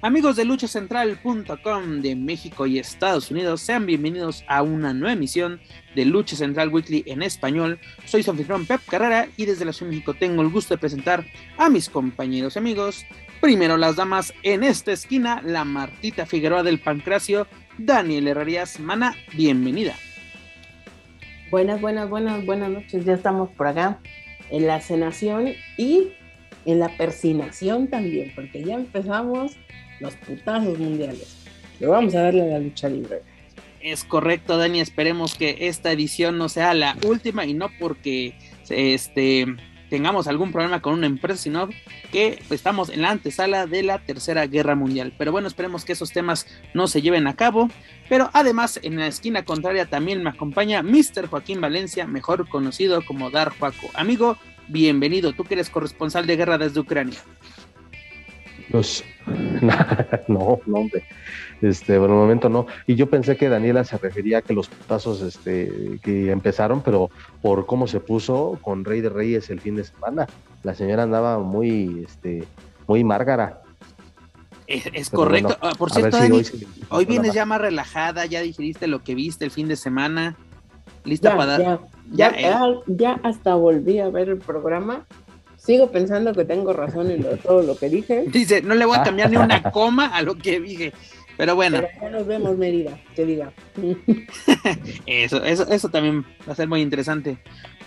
Amigos de luchacentral.com de México y Estados Unidos, sean bienvenidos a una nueva emisión de Lucha Central Weekly en español. Soy su anfitrión Pep Carrera y desde la Ciudad de México tengo el gusto de presentar a mis compañeros y amigos. Primero las damas en esta esquina, la Martita Figueroa del Pancracio, Daniel Herrerías Mana, bienvenida. Buenas, buenas, buenas, buenas noches. Ya estamos por acá en la cenación y en la persinación también, porque ya empezamos los putazos mundiales. Pero vamos a darle a la lucha libre. Es correcto, Dani. Esperemos que esta edición no sea la última y no porque este tengamos algún problema con una empresa, sino que estamos en la antesala de la Tercera Guerra Mundial. Pero bueno, esperemos que esos temas no se lleven a cabo. Pero además, en la esquina contraria también me acompaña Mr. Joaquín Valencia, mejor conocido como Dar Juaco. Amigo, bienvenido. Tú que eres corresponsal de guerra desde Ucrania. Pues, no, no, hombre. Este, por el momento no. Y yo pensé que Daniela se refería a que los putazos este, que empezaron, pero por cómo se puso con Rey de Reyes el fin de semana. La señora andaba muy, este, muy márgara. Es, correcto. Ah, por cierto, hoy, vienes ya más relajada, ya digeriste lo que viste el fin de semana. ¿Lista para dar? Ya, ya, ya hasta volví a ver el programa sigo pensando que tengo razón en todo lo que dije. Dice, no le voy a cambiar ni una coma a lo que dije. Pero bueno. ya nos vemos, Mérida, que diga. eso, eso, eso también va a ser muy interesante.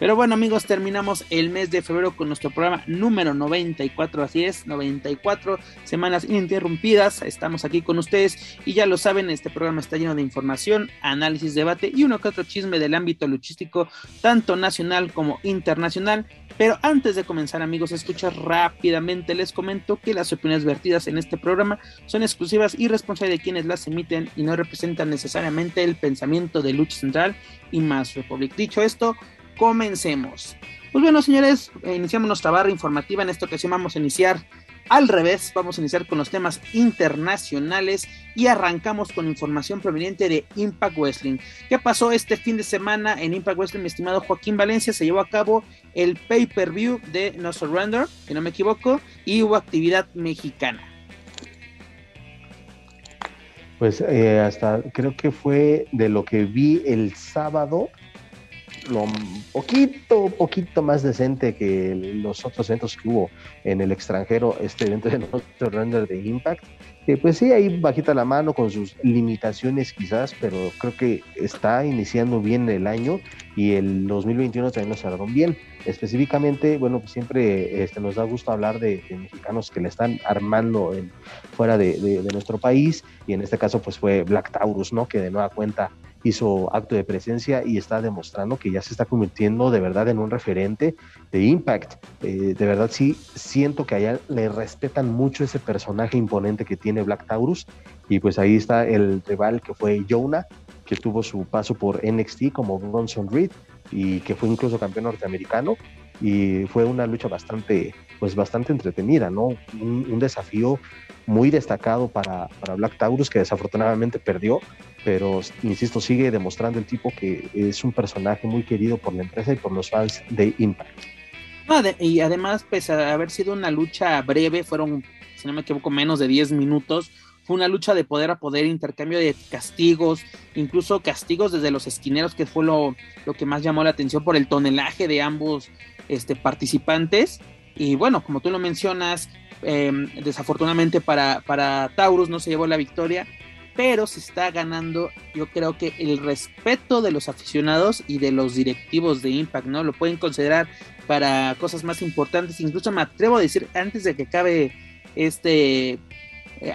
Pero bueno, amigos, terminamos el mes de febrero con nuestro programa número 94. Así es, 94 semanas ininterrumpidas. Estamos aquí con ustedes y ya lo saben, este programa está lleno de información, análisis, debate y uno que otro chisme del ámbito luchístico, tanto nacional como internacional. Pero antes de comenzar, amigos, escuchar rápidamente, les comento que las opiniones vertidas en este programa son exclusivas y responsables de quienes las emiten y no representan necesariamente el pensamiento de Lucha Central y más Republic. Dicho esto, comencemos. Pues bueno, señores, iniciamos nuestra barra informativa. En esta ocasión vamos a iniciar al revés, vamos a iniciar con los temas internacionales y arrancamos con información proveniente de Impact Wrestling. ¿Qué pasó este fin de semana en Impact Wrestling, mi estimado Joaquín Valencia? Se llevó a cabo el pay-per-view de No Surrender, si no me equivoco, y hubo actividad mexicana. Pues eh, hasta creo que fue de lo que vi el sábado, lo poquito, poquito más decente que los otros eventos que hubo en el extranjero, este evento de nuestro render de Impact, que pues sí, ahí bajita la mano con sus limitaciones quizás, pero creo que está iniciando bien el año y el 2021 también lo cerraron bien. Específicamente, bueno, pues siempre este, nos da gusto hablar de, mexicanos que le están armando en, fuera de, de, nuestro país y en este caso pues fue Black Taurus, ¿no? Que de nueva cuenta hizo acto de presencia y está demostrando que ya se está convirtiendo de verdad en un referente de Impact. Eh, de verdad sí siento que allá le respetan mucho ese personaje imponente que tiene Black Taurus y pues ahí está el rival que fue Jonah, que tuvo su paso por NXT como Bronson Reed y que fue incluso campeón norteamericano y fue una lucha bastante pues bastante entretenida, ¿no? Un, desafío muy destacado para, para Black Taurus que desafortunadamente perdió, pero insisto, sigue demostrando el tipo que es un personaje muy querido por la empresa y por los fans de Impact. y además, pese a haber sido una lucha breve, fueron, si no me equivoco, menos de 10 minutos, fue una lucha de poder a poder, intercambio de castigos, incluso castigos desde los esquineros, que fue lo, lo que más llamó la atención por el tonelaje de ambos este, participantes. Y bueno, como tú lo mencionas, em, desafortunadamente para, para Taurus no se llevó la victoria, pero se está ganando, yo creo que el respeto de los aficionados y de los directivos de Impact, ¿no? Lo pueden considerar para cosas más importantes, incluso me atrevo a decir antes de que acabe este eh,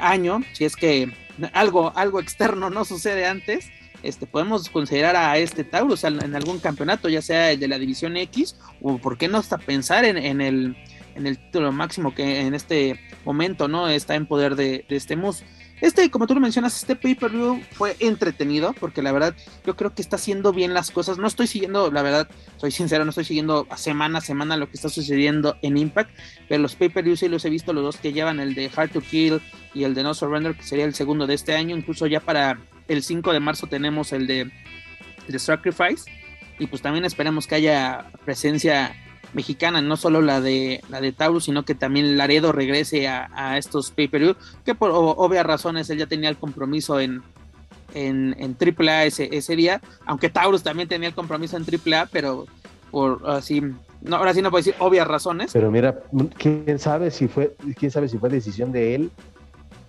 año, si es que algo, algo externo no sucede antes, este, podemos considerar a este Taurus en algún campeonato, ya sea el de la División X, o por qué no hasta pensar en, el, en el título máximo que en este momento no está en poder de, este Mus. Este, como tú lo mencionas, este pay-per-view fue entretenido, porque la verdad yo creo que está haciendo bien las cosas. No estoy siguiendo, la verdad, soy sincero, no estoy siguiendo semana a semana lo que está sucediendo en Impact, pero los pay-per-views sí los he visto, los dos que llevan, el de Hard to Kill y el de No Surrender, que sería el segundo de este año. Incluso ya para el 5 de marzo tenemos el de, de Sacrifice, y pues también esperemos que haya presencia mexicana, no solo la de la de Taurus, sino que también Laredo regrese a, estos pay-per-view, que por obvias razones él ya tenía el compromiso en, en, en AAA ese, ese día, aunque Taurus también tenía el compromiso en AAA, pero por así, no, ahora sí no puedo decir obvias razones. Pero mira, quién sabe si fue, quién sabe si fue decisión de él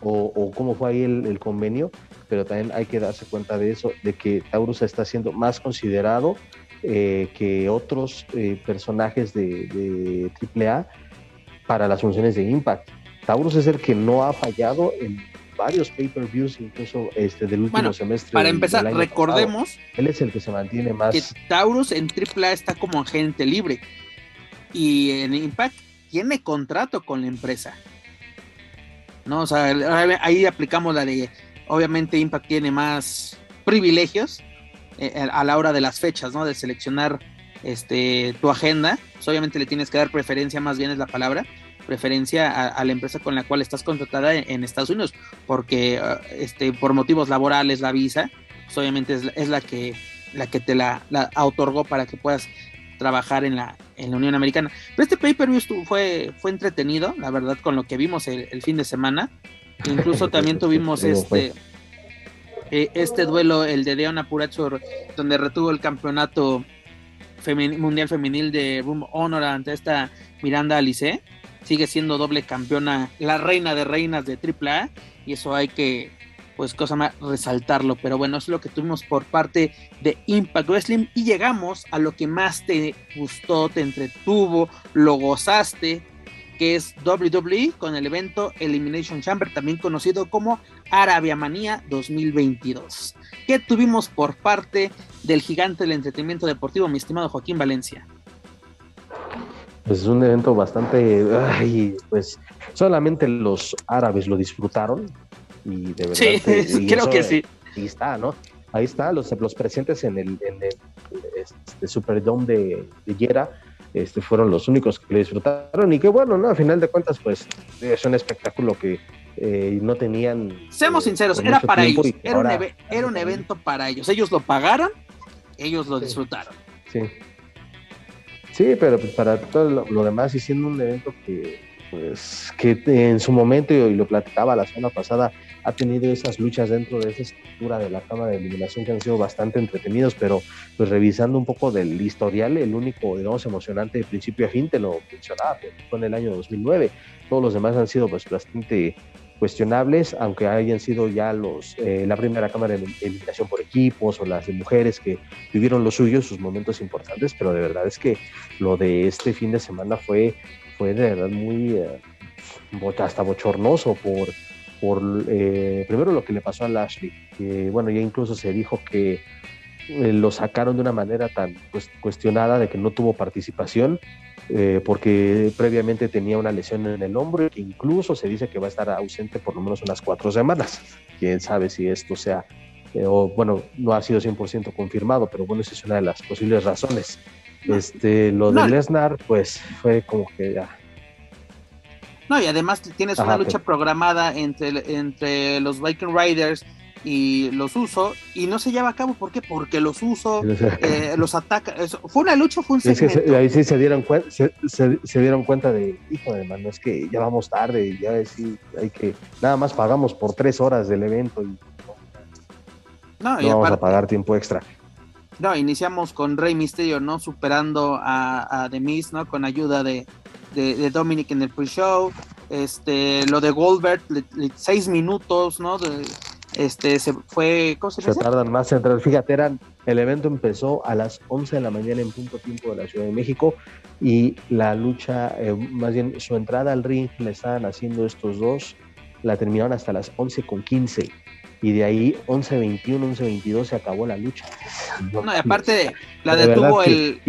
o, cómo fue ahí el, el, convenio, pero también hay que darse cuenta de eso, de que Taurus está siendo más considerado eh, que otros eh, personajes de, AAA para las funciones de Impact. Taurus es el que no ha fallado en varios pay-per-views, incluso este del último semestre. Para empezar, recordemos. Él es el que se mantiene más. Que Taurus en AAA está como agente libre. Y en Impact tiene contrato con la empresa. ¿No? O sea, ahí aplicamos la de. Obviamente, Impact tiene más privilegios eh, a la hora de las fechas, ¿no? De seleccionar este, tu agenda. Pues, obviamente le tienes que dar preferencia, más bien es la palabra, preferencia a, la empresa con la cual estás contratada en, Estados Unidos, porque ah, este, por motivos laborales la visa, pues, obviamente es, la que la que te la, otorgó para que puedas trabajar en la, en la Unión Americana. Pero este pay-per-view fue, fue entretenido, la verdad, con lo que vimos el, fin de semana. Incluso también tuvimos este eh, este duelo, el de Deon Apurachor, donde retuvo el campeonato mundial femenil de Room Honor ante esta Miranda Alice, sigue siendo doble campeona, la reina de reinas de AAA, y eso hay que, pues, cosa más, resaltarlo. Pero bueno, es lo que tuvimos por parte de Impact Wrestling, y llegamos a lo que más te gustó, te entretuvo, lo gozaste, que es WWE con el evento Elimination Chamber, también conocido como Arabia Manía 2022. ¿Qué tuvimos por parte del gigante del entretenimiento deportivo, mi estimado Joaquín Valencia? Pues es un evento bastante, pues solamente los árabes lo disfrutaron y de verdad. Sí, creo que sí. Ahí está, ¿no? Ahí está, los, los presentes en el, en el este, Superdome de, de Yera este, fueron los únicos que lo disfrutaron y que bueno, ¿no? A final de cuentas, pues es un espectáculo que eh, no tenían... Seamos eh, sinceros, era para ellos, era, un era, un evento para ellos, ellos lo pagaron, ellos lo disfrutaron. Sí. Sí, pero pues para todo lo, demás y siendo un evento que pues que en su momento, y lo platicaba la semana pasada, ha tenido esas luchas dentro de esa estructura de la cámara de eliminación que han sido bastante entretenidos, pero pues revisando un poco del historial, el único, digamos, emocionante de principio a fin, te lo mencionaba, fue en el año 2009. Todos los demás han sido pues bastante cuestionables, aunque hayan sido ya los eh, la primera cámara de eliminación por equipos o las de mujeres que vivieron lo suyo, sus momentos importantes, pero de verdad es que lo de este fin de semana fue fue de verdad muy eh, hasta bochornoso por, por eh, primero lo que le pasó a Lashley, que bueno, ya incluso se dijo que eh, lo sacaron de una manera tan pues, cuestionada de que no tuvo participación, porque previamente tenía una lesión en el hombro y que incluso se dice que va a estar ausente por lo menos unas cuatro semanas. Quién sabe si esto sea, o bueno, no ha sido 100% confirmado, pero bueno, esa es una de las posibles razones. Este, lo de Lesnar, pues fue como que ya. No, y además tienes una lucha programada entre, entre los Viking Riders y los Uso y no se lleva a cabo. ¿Por qué? Porque los Uso eh, los ataca. ¿Fue una lucha fue un segmento? ahí sí se dieron, cuenta, se, dieron cuenta de, hijo de mano, es que ya vamos tarde y ya sí, hay que, nada más pagamos por tres horas del evento y no, y vamos a pagar tiempo extra. No, iniciamos con Rey Misterio, ¿no? Superando a, a The Miz, ¿no? Con ayuda de, de, Dominic en el pre-show. Este, lo de Goldberg, seis minutos, ¿no? este, se fue, ¿cómo se, se tardan más en entrar. Fíjate, eran, el evento empezó a las 11 de la mañana en punto tiempo de la Ciudad de México y la lucha, eh, más bien su entrada al ring le estaban haciendo estos dos, la terminaron hasta las 11 con 15 y de ahí 11-21, 11-22 se acabó la lucha. No, y aparte la detuvo el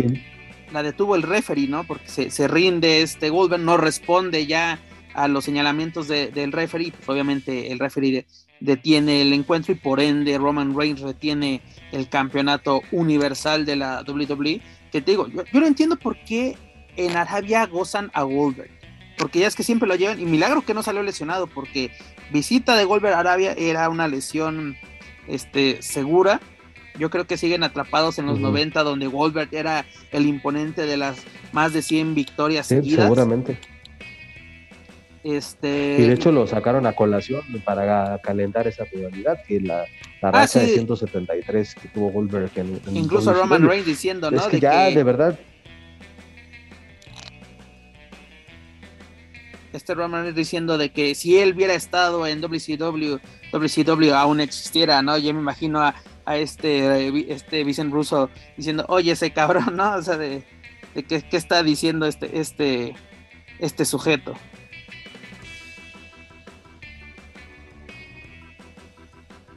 la detuvo el referee, ¿no? Porque se, se, rinde este Goldberg, no responde ya a los señalamientos del referee, pues obviamente el referee detiene el encuentro y por ende Roman Reigns retiene el campeonato universal de la WWE. Que te digo, yo, no entiendo por qué en Arabia gozan a Goldberg. Porque ya es que siempre lo llevan. Y milagro que no salió lesionado. Porque visita de Goldberg a Arabia era una lesión este, segura. Yo creo que siguen atrapados en los 90, donde Goldberg era el imponente de las más de 100 victorias sí, seguidas. Seguramente. Este... Y de hecho lo sacaron a colación para calentar esa rivalidad, que la, la ah, racha de 173 que tuvo Goldberg en, Incluso Roman Reigns diciendo, ¿no? Es que ya, de verdad. Este Roman Reigns diciendo de que si él hubiera estado en WCW, WCW aún existiera, ¿no? Yo me imagino a, a este, este Vicent Russo diciendo, oye, ese cabrón, ¿no? O sea, de, de qué, qué está diciendo este, este, este sujeto.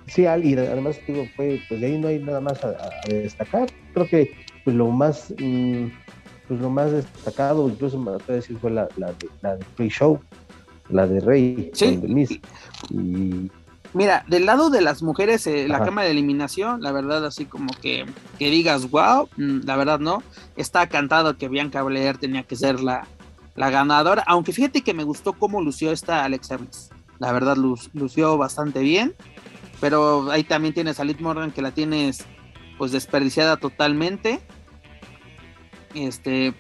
Sí, y además digo, fue, pues de ahí no hay nada más a, destacar. Creo que pues lo más mm, pues lo más destacado, incluso me atrevo a decir, fue la, la, de, la de Show, la de Rey, sí. de Y... Mira, del lado de las mujeres, eh, la cama de eliminación, la verdad, así como que, que digas, wow, mm, la verdad no. Está cantado que Bianca Belair tenía que ser la, la ganadora, aunque fíjate que me gustó cómo lució esta Alexa Bliss. La verdad, lució bastante bien pero ahí también tienes a Liz Morgan que la tienes pues desperdiciada totalmente. Este,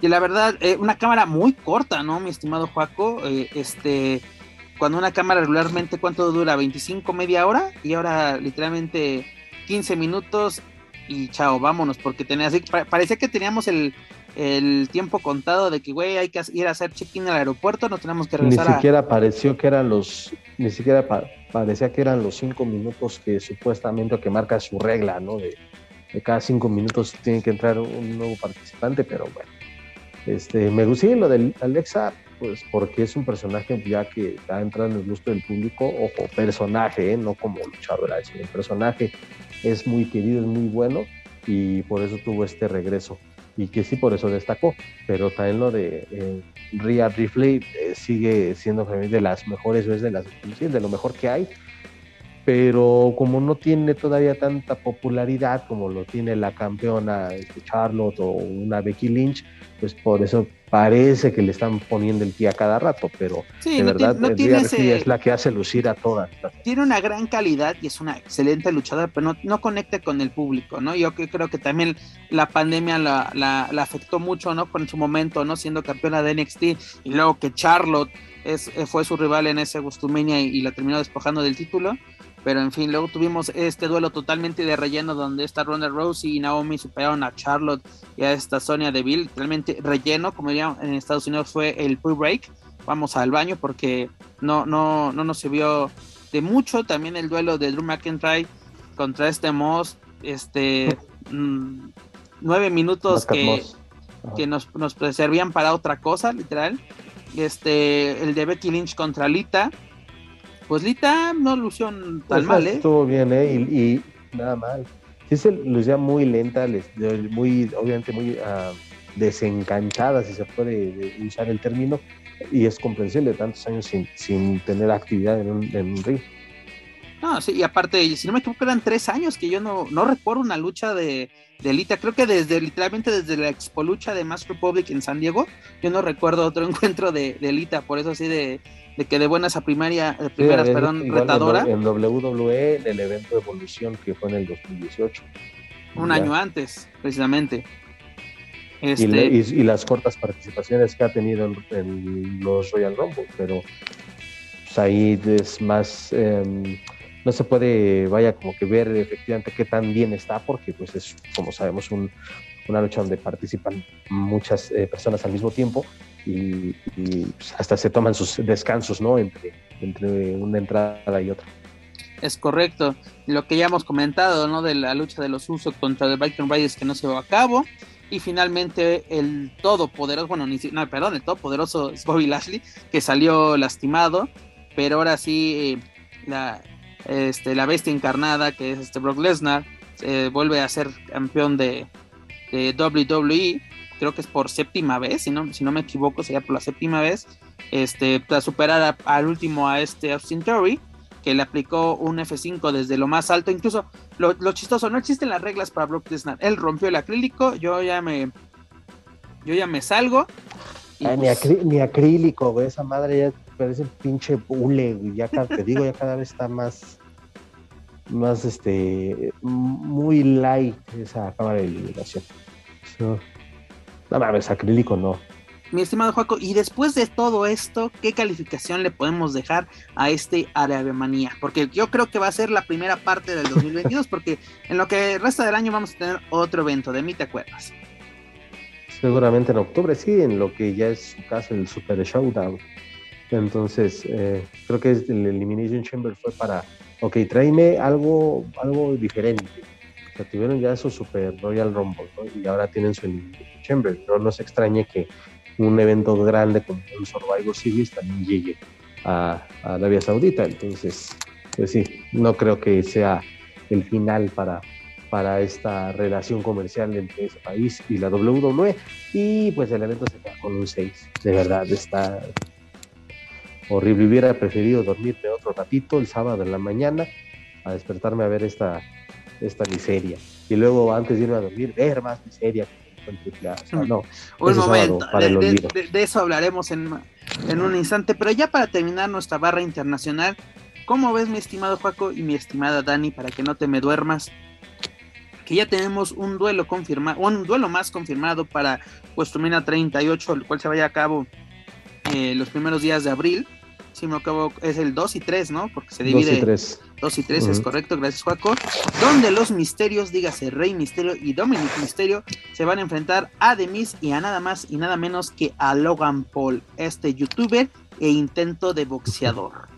y la verdad, eh, una cámara muy corta, ¿no, mi estimado Juaco? Eh, este, cuando una cámara regularmente, ¿cuánto dura? ¿25, media hora? Y ahora literalmente 15 minutos y chao, vámonos, porque tenía así, parecía que teníamos el, el tiempo contado de que, güey, hay que ir a hacer check-in al aeropuerto, no tenemos que regresar. Ni siquiera pareció que eran los, ni siquiera parecía que eran los cinco minutos que supuestamente que marca su regla, ¿no? De, cada cinco minutos tiene que entrar un nuevo participante, pero bueno. Este, me gusta lo de Alexa, pues porque es un personaje ya que está entrando en el gusto del público, ojo, personaje, ¿eh? no como luchadora, sino el personaje. Es muy querido, es muy bueno y por eso tuvo este regreso. Y que sí por eso destacó, pero también lo de eh, Rhea Ripley eh, sigue siendo de las mejores veces de las de lo mejor que hay, pero como no tiene todavía tanta popularidad como lo tiene la campeona este, Charlotte o una Becky Lynch, pues por eso parece que le están poniendo el pie a cada rato, pero de verdad es la que hace lucir a todas. Tiene una gran calidad y es una excelente luchadora, pero no, no conecta con el público, ¿no? Yo creo que también la pandemia la, la, afectó mucho, ¿no? Con su momento, ¿no? Siendo campeona de NXT y luego que Charlotte es, fue su rival en ese Gustumenia y la terminó despojando del título pero en fin, luego tuvimos este duelo totalmente de relleno donde esta Ronda Rousey y Naomi superaron a Charlotte y a esta Sonia Deville. Realmente relleno, como dirían en Estados Unidos, fue el pre-break. Vamos al baño porque no, no, no nos sirvió de mucho. También el duelo de Drew McIntyre contra este Moss. Este. Mm, nueve minutos que, que nos, nos servían para otra cosa, literal. Este, el de Becky Lynch contra Lita pues Lita no lució tan pues mal, ¿eh? Estuvo bien, ¿eh? Y, nada mal. Sí se lucía muy lenta, muy, obviamente muy uh, desencantada, si se puede usar el término, y es comprensible tantos años sin, sin tener actividad en un, en un ring. No, sí, y aparte, si no me equivoco, eran tres años que yo no, no recuerdo una lucha de, de Lita. Creo que desde, literalmente desde la expo lucha de Mass Republic en San Diego, yo no recuerdo otro encuentro de, de Lita, por eso así de, de que de buenas a primaria, de primeras, perdón, retadora. En, WWE, en el evento de Evolución que fue en el 2018. Un año antes, precisamente. Este... Y, las cortas participaciones que ha tenido en, los Royal Rumble, pero pues, ahí es más, em, no se puede, vaya, como que ver efectivamente qué tan bien está, porque pues es, como sabemos, un, una lucha donde participan muchas eh, personas al mismo tiempo y, pues, hasta se toman sus descansos, ¿no? Entre, entre una entrada y otra. Es correcto. Lo que ya hemos comentado, ¿no? De la lucha de los usos contra The Viking Riders que no se va a cabo. Y finalmente el todopoderoso, bueno, ni, no, perdón, el todopoderoso Bobby Lashley, que salió lastimado. Pero ahora sí, la, este, la bestia encarnada, que es este Brock Lesnar, vuelve a ser campeón de, de WWE creo que es por séptima vez, si no, si no me equivoco, sería por la séptima vez, este, para superar al último a este Austin Theory, que le aplicó un F5 desde lo más alto. Incluso lo, chistoso, no existen las reglas para Brock Lesnar. Él rompió el acrílico, yo ya me, yo ya me salgo. Pues ni, acrílico, güey, esa madre ya parece pinche bule, Ya te digo, ya cada vez está más, más este, muy light esa cámara de iluminación. no mames, acrílico no mi estimado Juaco, y después de todo esto, ¿qué calificación le podemos dejar a este Manía? Porque yo creo que va a ser la primera parte del 2022, porque en lo que resta del año vamos a tener otro evento, de mí te acuerdas. Seguramente en octubre, sí, en lo que ya es su caso, el Super Showdown. Entonces, eh, creo que el Elimination Chamber fue para, ok, tráeme algo, algo diferente. O sea, tuvieron ya su Super Royal Rumble, Y ahora tienen su Elimination Chamber. No nos extrañe que un evento grande como el Survivor Series también llegue a, Arabia Saudita. Entonces, pues sí, no creo que sea el final para, para esta relación comercial entre ese país y la WWE. Y pues el evento se queda con un 6. De verdad, está horrible. Hubiera preferido dormirme otro ratito el sábado en la mañana a despertarme a ver esta, esta miseria. Y luego, antes de irme a dormir, ver más miseria no, un momento, de, eso hablaremos en, un instante, pero ya para terminar nuestra barra internacional, ¿cómo ves mi estimado Juaco y mi estimada Dani para que no te me duermas? Que ya tenemos un duelo confirmado, un duelo más confirmado para WrestleMania 38, el cual se vaya a cabo eh, los primeros días de abril si me acabo, es el 2 y 3, ¿no? Porque se divide. 2 y 3. 2 y 3, es correcto, gracias, Juaco. Donde los misterios, dígase Rey Misterio y Dominic Misterio, se van a enfrentar a Demis y a nada más y nada menos que a Logan Paul, este youtuber e intento de boxeador.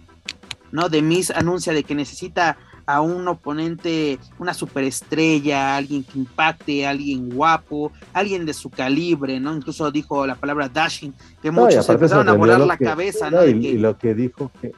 ¿No? Demis anuncia de que necesita a un oponente, una superestrella, alguien que impacte, alguien guapo, alguien de su calibre, ¿no? Incluso dijo la palabra dashing, que muchos empezaron a volar la cabeza, ¿no? Y, lo que dijo que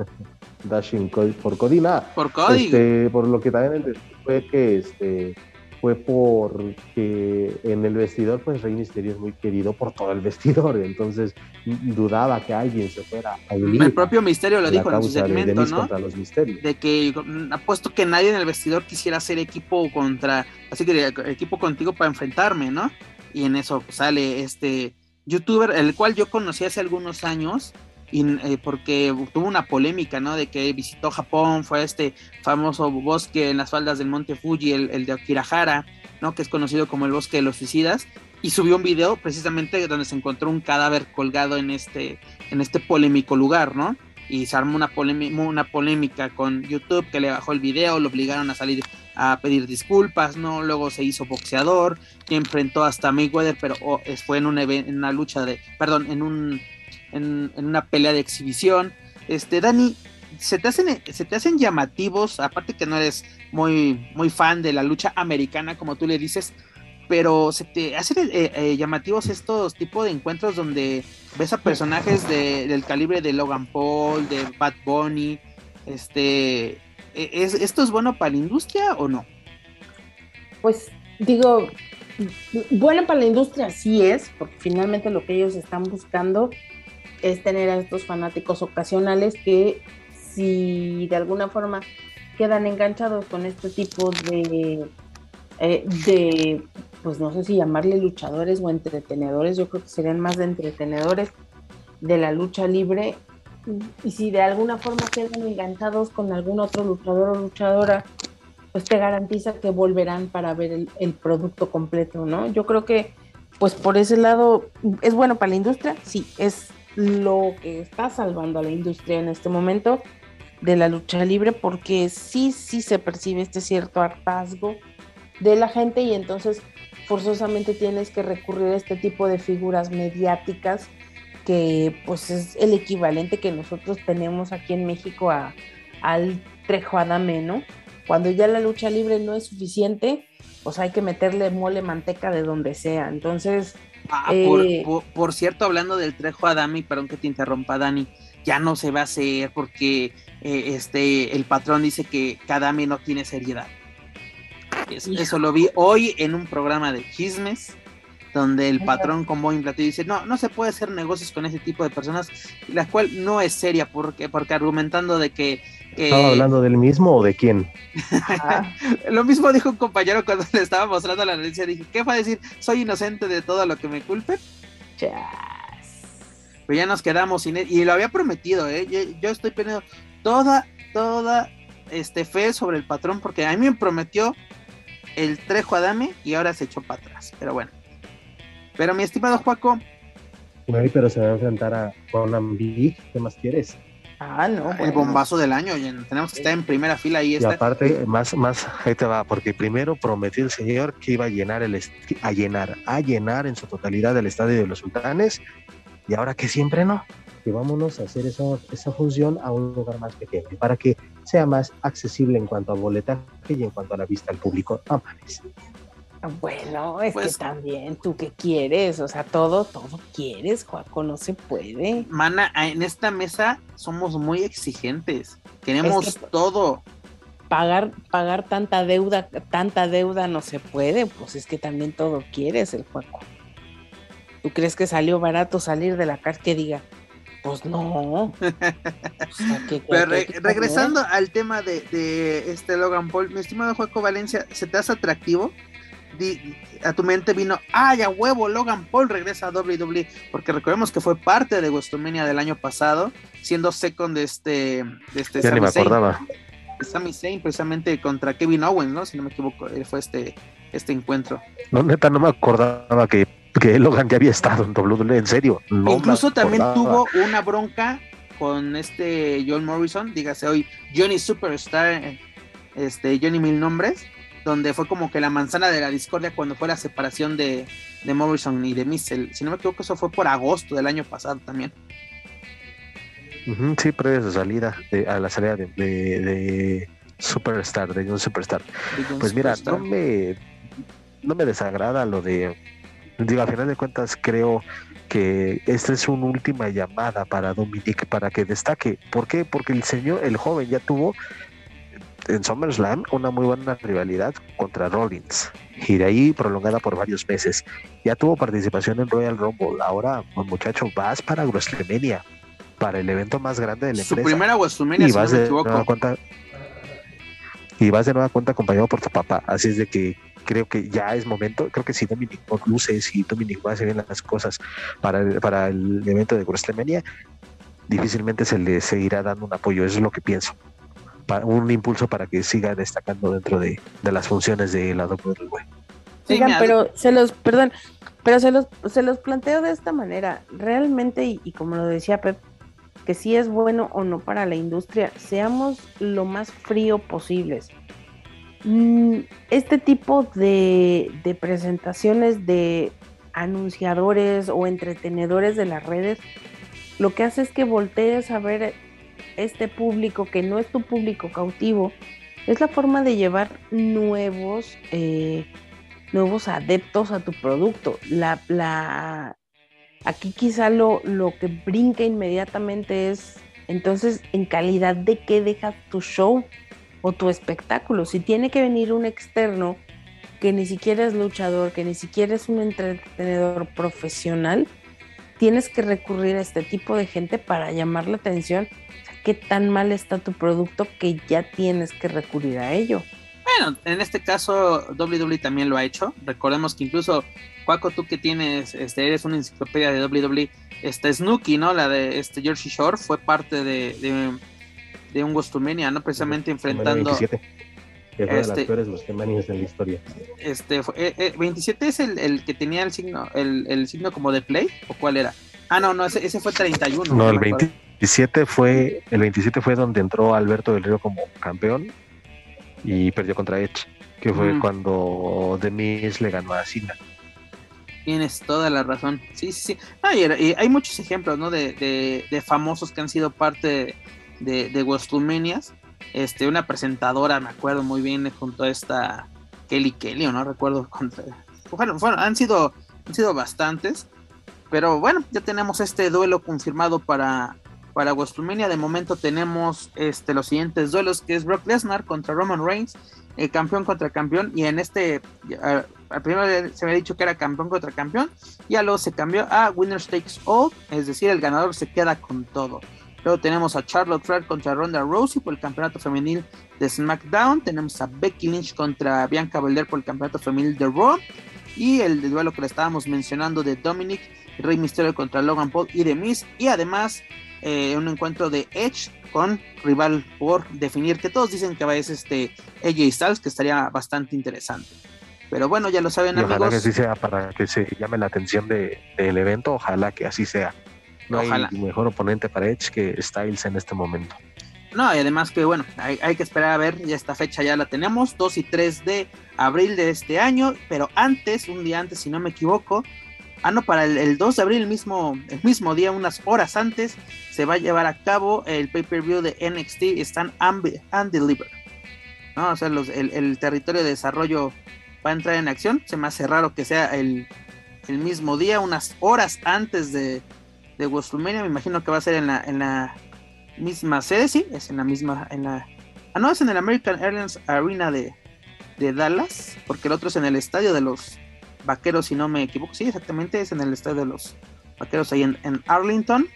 dashing por Cody, Por Cody. Este, por lo que también fue que este fue porque en el vestidor, pues Rey Misterio es muy querido por todo el vestidor, entonces dudaba que alguien se fuera a unir. El propio Misterio lo dijo en su segmento, de ¿no? Los. De que apuesto que nadie en el vestidor quisiera hacer equipo contra, así que equipo contigo para enfrentarme, ¿no? Y en eso sale este youtuber, el cual yo conocí hace algunos años, eh, porque tuvo una polémica, ¿no? De que visitó Japón, fue a este famoso bosque en las faldas del monte Fuji, el, de Okirahara, ¿no? Que es conocido como el bosque de los suicidas, y subió un video precisamente donde se encontró un cadáver colgado en este, en este polémico lugar, ¿no? Y se armó una, una polémica con YouTube que le bajó el video, lo obligaron a salir a pedir disculpas, ¿no? Luego se hizo boxeador, enfrentó hasta Mayweather, pero oh, fue en, un en una lucha de, perdón, en un en, una pelea de exhibición. Este, Dani, ¿se te, hacen, ¿se te hacen llamativos? Aparte que no eres muy, muy fan de la lucha americana, como tú le dices, pero ¿se te hacen eh, eh, llamativos estos tipos de encuentros donde ves a personajes del calibre de Logan Paul, de Bad Bunny? Este, e, ¿es, ¿Esto es bueno para la industria o no? Pues digo, bueno para la industria sí es, porque finalmente lo que ellos están buscando es tener a estos fanáticos ocasionales que si de alguna forma quedan enganchados con este tipo de, eh, de, pues no sé si llamarle luchadores o entretenedores, yo creo que serían más de entretenedores de la lucha libre, y si de alguna forma quedan enganchados con algún otro luchador o luchadora, pues te garantiza que volverán para ver el, el producto completo, ¿no? Yo creo que, pues por ese lado, es bueno para la industria, sí, es lo que está salvando a la industria en este momento de la lucha libre, porque sí, sí se percibe este cierto hartazgo de la gente y entonces forzosamente tienes que recurrir a este tipo de figuras mediáticas que pues es el equivalente que nosotros tenemos aquí en México a, al Trejo Adame, ¿no? Cuando ya la lucha libre no es suficiente, pues hay que meterle mole manteca de donde sea. Entonces, Ah, eh, por, cierto, hablando del Trejo Adami, perdón que te interrumpa, Dani, ya no se va a hacer porque eh, este, el patrón dice que Adami no tiene seriedad. Eso, lo vi hoy en un programa de chismes donde el patrón con Boeing Platillo dice, no, no se puede hacer negocios con ese tipo de personas, la cual no es seria, porque, porque argumentando de que... ¿Estaba hablando del mismo o de quién? lo mismo dijo un compañero cuando le estaba mostrando la noticia, dije, ¿qué va a decir? ¿Soy inocente de todo lo que me culpen? Pero ya nos quedamos sin él, y lo había prometido, ¿eh? yo, estoy poniendo toda, toda este, fe sobre el patrón, porque a mí me prometió el Trejo Adame y ahora se echó para atrás, pero bueno. Pero mi estimado Juaco. pero se va a enfrentar a Conan Big. ¿Qué más quieres? Ah, no. El bombazo del año. Tenemos que estar en primera fila ahí. Y aparte, más, más, ahí te va, porque primero prometió el señor que iba a llenar el a llenar, a llenar en su totalidad el estadio de los sultanes, y ahora que siempre no. Que vámonos a hacer esa, esa función a un lugar más pequeño para que sea más accesible en cuanto a boletaje y en cuanto a la vista al público. Amanes. Bueno, es que pues también tú qué quieres, o sea, todo, todo quieres, Juaco, no se puede. Mana, en esta mesa somos muy exigentes, queremos todo. Pagar, pagar tanta deuda, tanta deuda no se puede, pues es que también todo quieres el Juaco. ¿Tú crees que salió barato salir de la cárcel que diga? Pues no. Pero regresando al tema de, de, este Logan Paul, mi estimado Juaco Valencia, ¿se te hace atractivo? A tu mente vino, ay, a huevo, Logan Paul regresa a WWE, porque recordemos que fue parte de WrestleMania del año pasado, siendo second de este, de este ya me acordaba. Sami Zayn, precisamente contra Kevin Owens, ¿no? Si no me equivoco, fue este, este encuentro. No, neta, no me acordaba que, que Logan ya había estado en WWE, en serio. Incluso también tuvo una bronca con este John Morrison, dígase hoy Johnny Superstar, este Johnny Mil Nombres, donde fue como que la manzana de la discordia cuando fue la separación de, Morrison y de Missel. Si no me equivoco, eso fue por agosto del año pasado también. sí, previo a su salida, a la salida de, Superstar, de un Superstar. pues mira, no me, no me desagrada lo de. Digo, al final de cuentas, creo que esta es una última llamada para Dominic para que destaque. ¿Por qué? Porque el señor, el joven, ya tuvo en SummerSlam una muy buena rivalidad contra Rollins y de ahí prolongada por varios meses. Ya tuvo participación en Royal Rumble. Ahora, muchacho, vas para WrestleMania, para el evento más grande de la Su primera WrestleMania, y vas de nueva cuenta y vas de nueva cuenta acompañado por tu papá. Así es de que creo que ya es momento. Creo que si Dominic no luce, si Dominic va a hacer bien las cosas para el, para el evento de WrestleMania, difícilmente se le seguirá dando un apoyo. Eso es lo que pienso un impulso para que siga destacando dentro de, las funciones de la WWE. Oigan, pero se los, perdón, pero se los, se los planteo de esta manera. Realmente, y, como lo decía Pep, que si es bueno o no para la industria, seamos lo más frío posibles. Mm, este tipo de, de presentaciones de anunciadores o entretenedores de las redes, lo que hace es que voltees a ver este público que no es tu público cautivo, es la forma de llevar nuevos, eh, nuevos adeptos a tu producto. La, la, aquí quizá lo, lo que brinca inmediatamente es, entonces, ¿en calidad de qué dejas tu show o tu espectáculo? Si tiene que venir un externo que ni siquiera es luchador, que ni siquiera es un entretenedor profesional, tienes que recurrir a este tipo de gente para llamar la atención qué tan mal está tu producto que ya tienes que recurrir a ello. Bueno, en este caso WWE también lo ha hecho. Recordemos que incluso Cuaco, tú que tienes, este, eres una enciclopedia de WWE, este Snooki, ¿no? La de este Jersey Shore fue parte de, de, un Gostumenia, ¿no? Precisamente enfrentando. 27. Que fue este, de las peores Gostumenias la historia. Este, eh, 27 eh, es el, el, que tenía el signo, el, el, signo como de play, ¿o cuál era? Ah, no, no, ese, ese fue 31. No, el 20, 27 fue, el 27 fue donde entró Alberto del Río como campeón y perdió contra Edge, que fue cuando Demis le ganó a Cena. Tienes toda la razón. Sí, sí, sí. y hay muchos ejemplos, ¿no? De, de, famosos que han sido parte de, de Este, una presentadora, me acuerdo muy bien, junto a esta Kelly Kelly, o no recuerdo. Bueno, bueno, han sido, han sido bastantes. Pero bueno, ya tenemos este duelo confirmado para para WrestleMania. De momento tenemos este, los siguientes duelos, que es Brock Lesnar contra Roman Reigns, el campeón contra campeón, y en este, al primero se me ha dicho que era campeón contra campeón, y luego se cambió a Winner Takes All, es decir, el ganador se queda con todo. Luego tenemos a Charlotte Flair contra Ronda Rousey por el campeonato femenil de SmackDown. Tenemos a Becky Lynch contra Bianca Belair por el campeonato femenil de Raw. Y el duelo que le estábamos mencionando de Dominic, Rey Mysterio contra Logan Paul y The Miz. Y además eh, un encuentro de Edge con rival por definir, que todos dicen que va a ser este AJ Styles, que estaría bastante interesante. Pero bueno, ya lo saben amigos. Ojalá que así sea para que se llame la atención del evento, ojalá que así sea. No hay mejor oponente para Edge que Styles en este momento. No, y además que bueno, hay, que esperar a ver, ya esta fecha ya la tenemos, 2 y 3 de abril de este año, pero antes, un día antes, si no me equivoco, ah no, para el, 2 de abril, el mismo, el mismo día, unas horas antes, se va a llevar a cabo el pay-per-view de NXT Stand Undelivered. ¿no? O sea, el, territorio de desarrollo va a entrar en acción, se me hace raro que sea el, el mismo día, unas horas antes de, de WrestleMania, me imagino que va a ser en la, en la misma sede, sí, es en la misma, en la, ah no, es en el American Airlines Arena de, de Dallas, porque el otro es en el estadio de los Vaqueros, si no me equivoco, sí, exactamente, es en el estadio de los Vaqueros ahí en, en Arlington,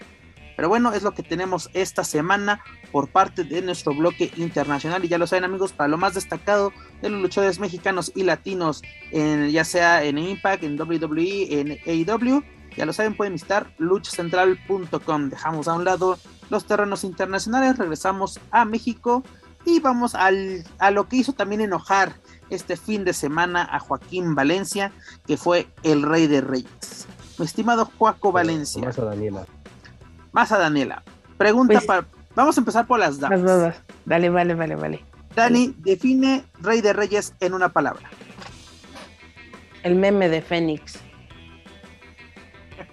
pero bueno, es lo que tenemos esta semana por parte de nuestro bloque internacional. Y ya lo saben amigos, para lo más destacado de los luchadores mexicanos y latinos, en, ya sea en Impact, en WWE, en AEW, ya lo saben, pueden visitar luchacentral.com. Dejamos a un lado los terrenos internacionales, regresamos a México y vamos al, a lo que hizo también enojar este fin de semana a Joaquín Valencia, que fue el rey de reyes. Mi estimado Joaco Valencia. Más a Daniela. Más a Daniela. Pregunta pues para... Vamos a empezar por las damas. Las Dale, vale, vale, vale. Dani, define rey de reyes en una palabra. El meme de Fénix.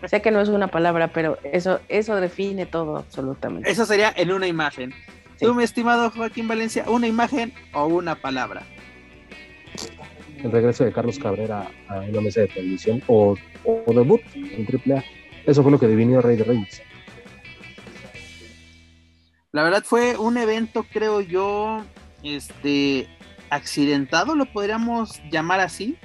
Sé que no es una palabra, pero eso, eso define todo absolutamente. Eso sería en una imagen. Tú, mi estimado Joaquín Valencia, una imagen o una palabra. El regreso de Carlos Cabrera a una mesa de televisión o, o debut en AAA. Eso fue lo que definió Rey de Reyes. La verdad fue un evento, creo yo, este, accidentado, lo podríamos llamar así,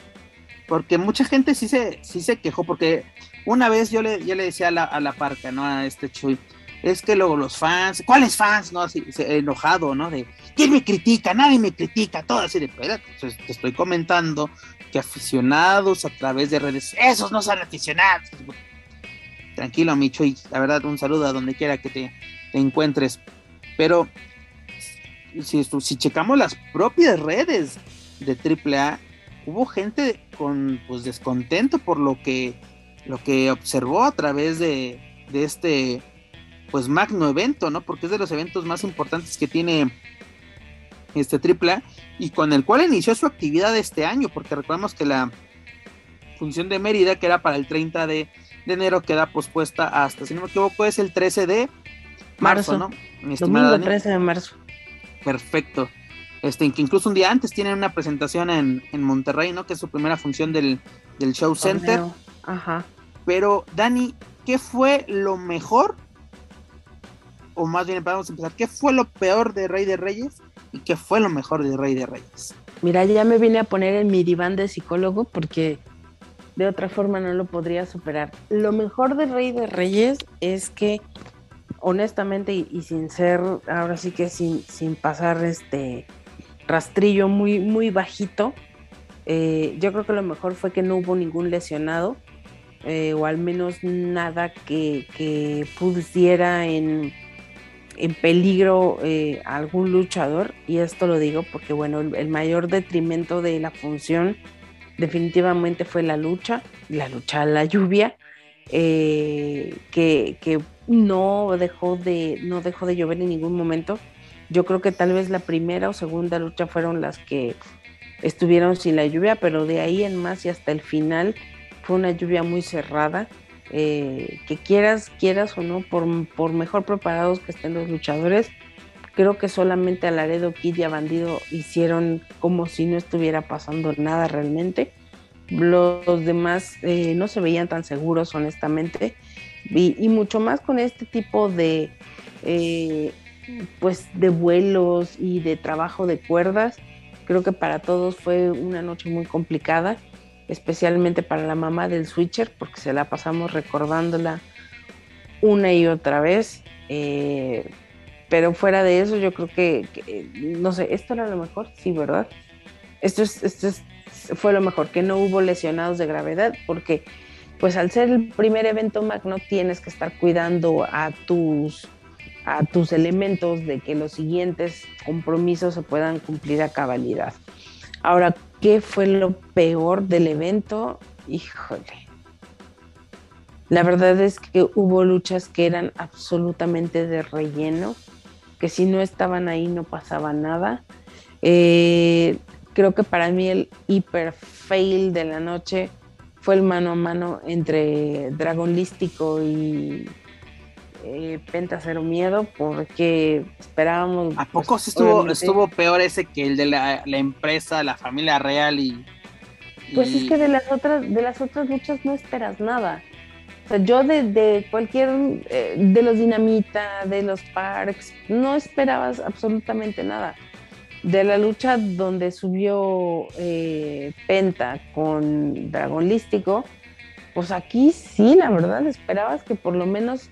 porque mucha gente sí se, sí se quejó, porque una vez yo le, yo le decía a la, a la parca, ¿no? A este Chuy, es que luego los fans, ¿cuáles fans? ¿No? Así, enojado, ¿no? De, ¿quién me critica? Nadie me critica, todo así de, espérate, pues, te estoy comentando que aficionados a través de redes, esos no son aficionados. Tranquilo, mi Chuy, la verdad, un saludo a donde quiera que te, encuentres. Pero si, si checamos las propias redes de AAA, hubo gente con pues descontento por lo que lo que observó a través de, este pues magno evento, ¿no? Porque es de los eventos más importantes que tiene este AAA y con el cual inició su actividad este año, porque recordemos que la función de Mérida, que era para el 30 de, enero, queda pospuesta hasta, si no me equivoco, es el 13 de marzo, ¿no? Domingo 13 de marzo. Perfecto. Este, que incluso un día antes tienen una presentación en, en Monterrey, ¿no? Que es su primera función del, del Show Center. Ajá. Pero, Dani, ¿qué fue lo mejor? O más bien, vamos a empezar. ¿Qué fue lo peor de Rey de Reyes? ¿Y qué fue lo mejor de Rey de Reyes? Mira, ya me vine a poner en mi diván de psicólogo porque de otra forma no lo podría superar. Lo mejor de Rey de Reyes es que, honestamente, y, sin ser, ahora sí que sin, sin pasar este rastrillo muy, muy bajito, eh, yo creo que lo mejor fue que no hubo ningún lesionado eh, o al menos nada que, pusiera en, en peligro eh, algún luchador. Y esto lo digo porque, bueno, el, mayor detrimento de la función definitivamente fue la lucha, la lucha a la lluvia, eh, que, no, dejó de, no dejó de llover en ningún momento. Yo creo que tal vez la primera o segunda lucha fueron las que estuvieron sin la lluvia, pero de ahí en más y hasta el final fue una lluvia muy cerrada. Eh, que quieras, quieras o no, por, por, mejor preparados que estén los luchadores, creo que solamente a Laredo Kid y a Bandido hicieron como si no estuviera pasando nada realmente. Los demás eh, no se veían tan seguros, honestamente. y, mucho más con este tipo de, eh, pues, de vuelos y de trabajo de cuerdas. Creo que para todos fue una noche muy complicada, especialmente para la mamá del switcher, porque se la pasamos recordándola una y otra vez. Eh, pero fuera de eso, yo creo que, no sé, esto era lo mejor, sí, ¿verdad? Esto, es, esto es, fue lo mejor, que no hubo lesionados de gravedad, porque pues al ser el primer evento magno tienes que estar cuidando a tus, a tus elementos de que los siguientes compromisos se puedan cumplir a cabalidad. Ahora, ¿qué fue lo peor del evento? Híjole. La verdad es que hubo luchas que eran absolutamente de relleno, que si no estaban ahí no pasaba nada. Eh, creo que para mí el hiper fail de la noche fue el mano a mano entre Dragon Lístico y eh, Penta Cero Miedo, porque esperábamos. ¿A poco pues, estuvo, estuvo peor ese que el de la, empresa, la familia real y, Pues es que de las otras, de las otras luchas no esperas nada. O sea, yo de, cualquier, eh, de los Dinamita, de los Parks, no esperabas absolutamente nada. De la lucha donde subió eh, Penta con Dragón Lístico, pues aquí sí, la verdad, esperabas que por lo menos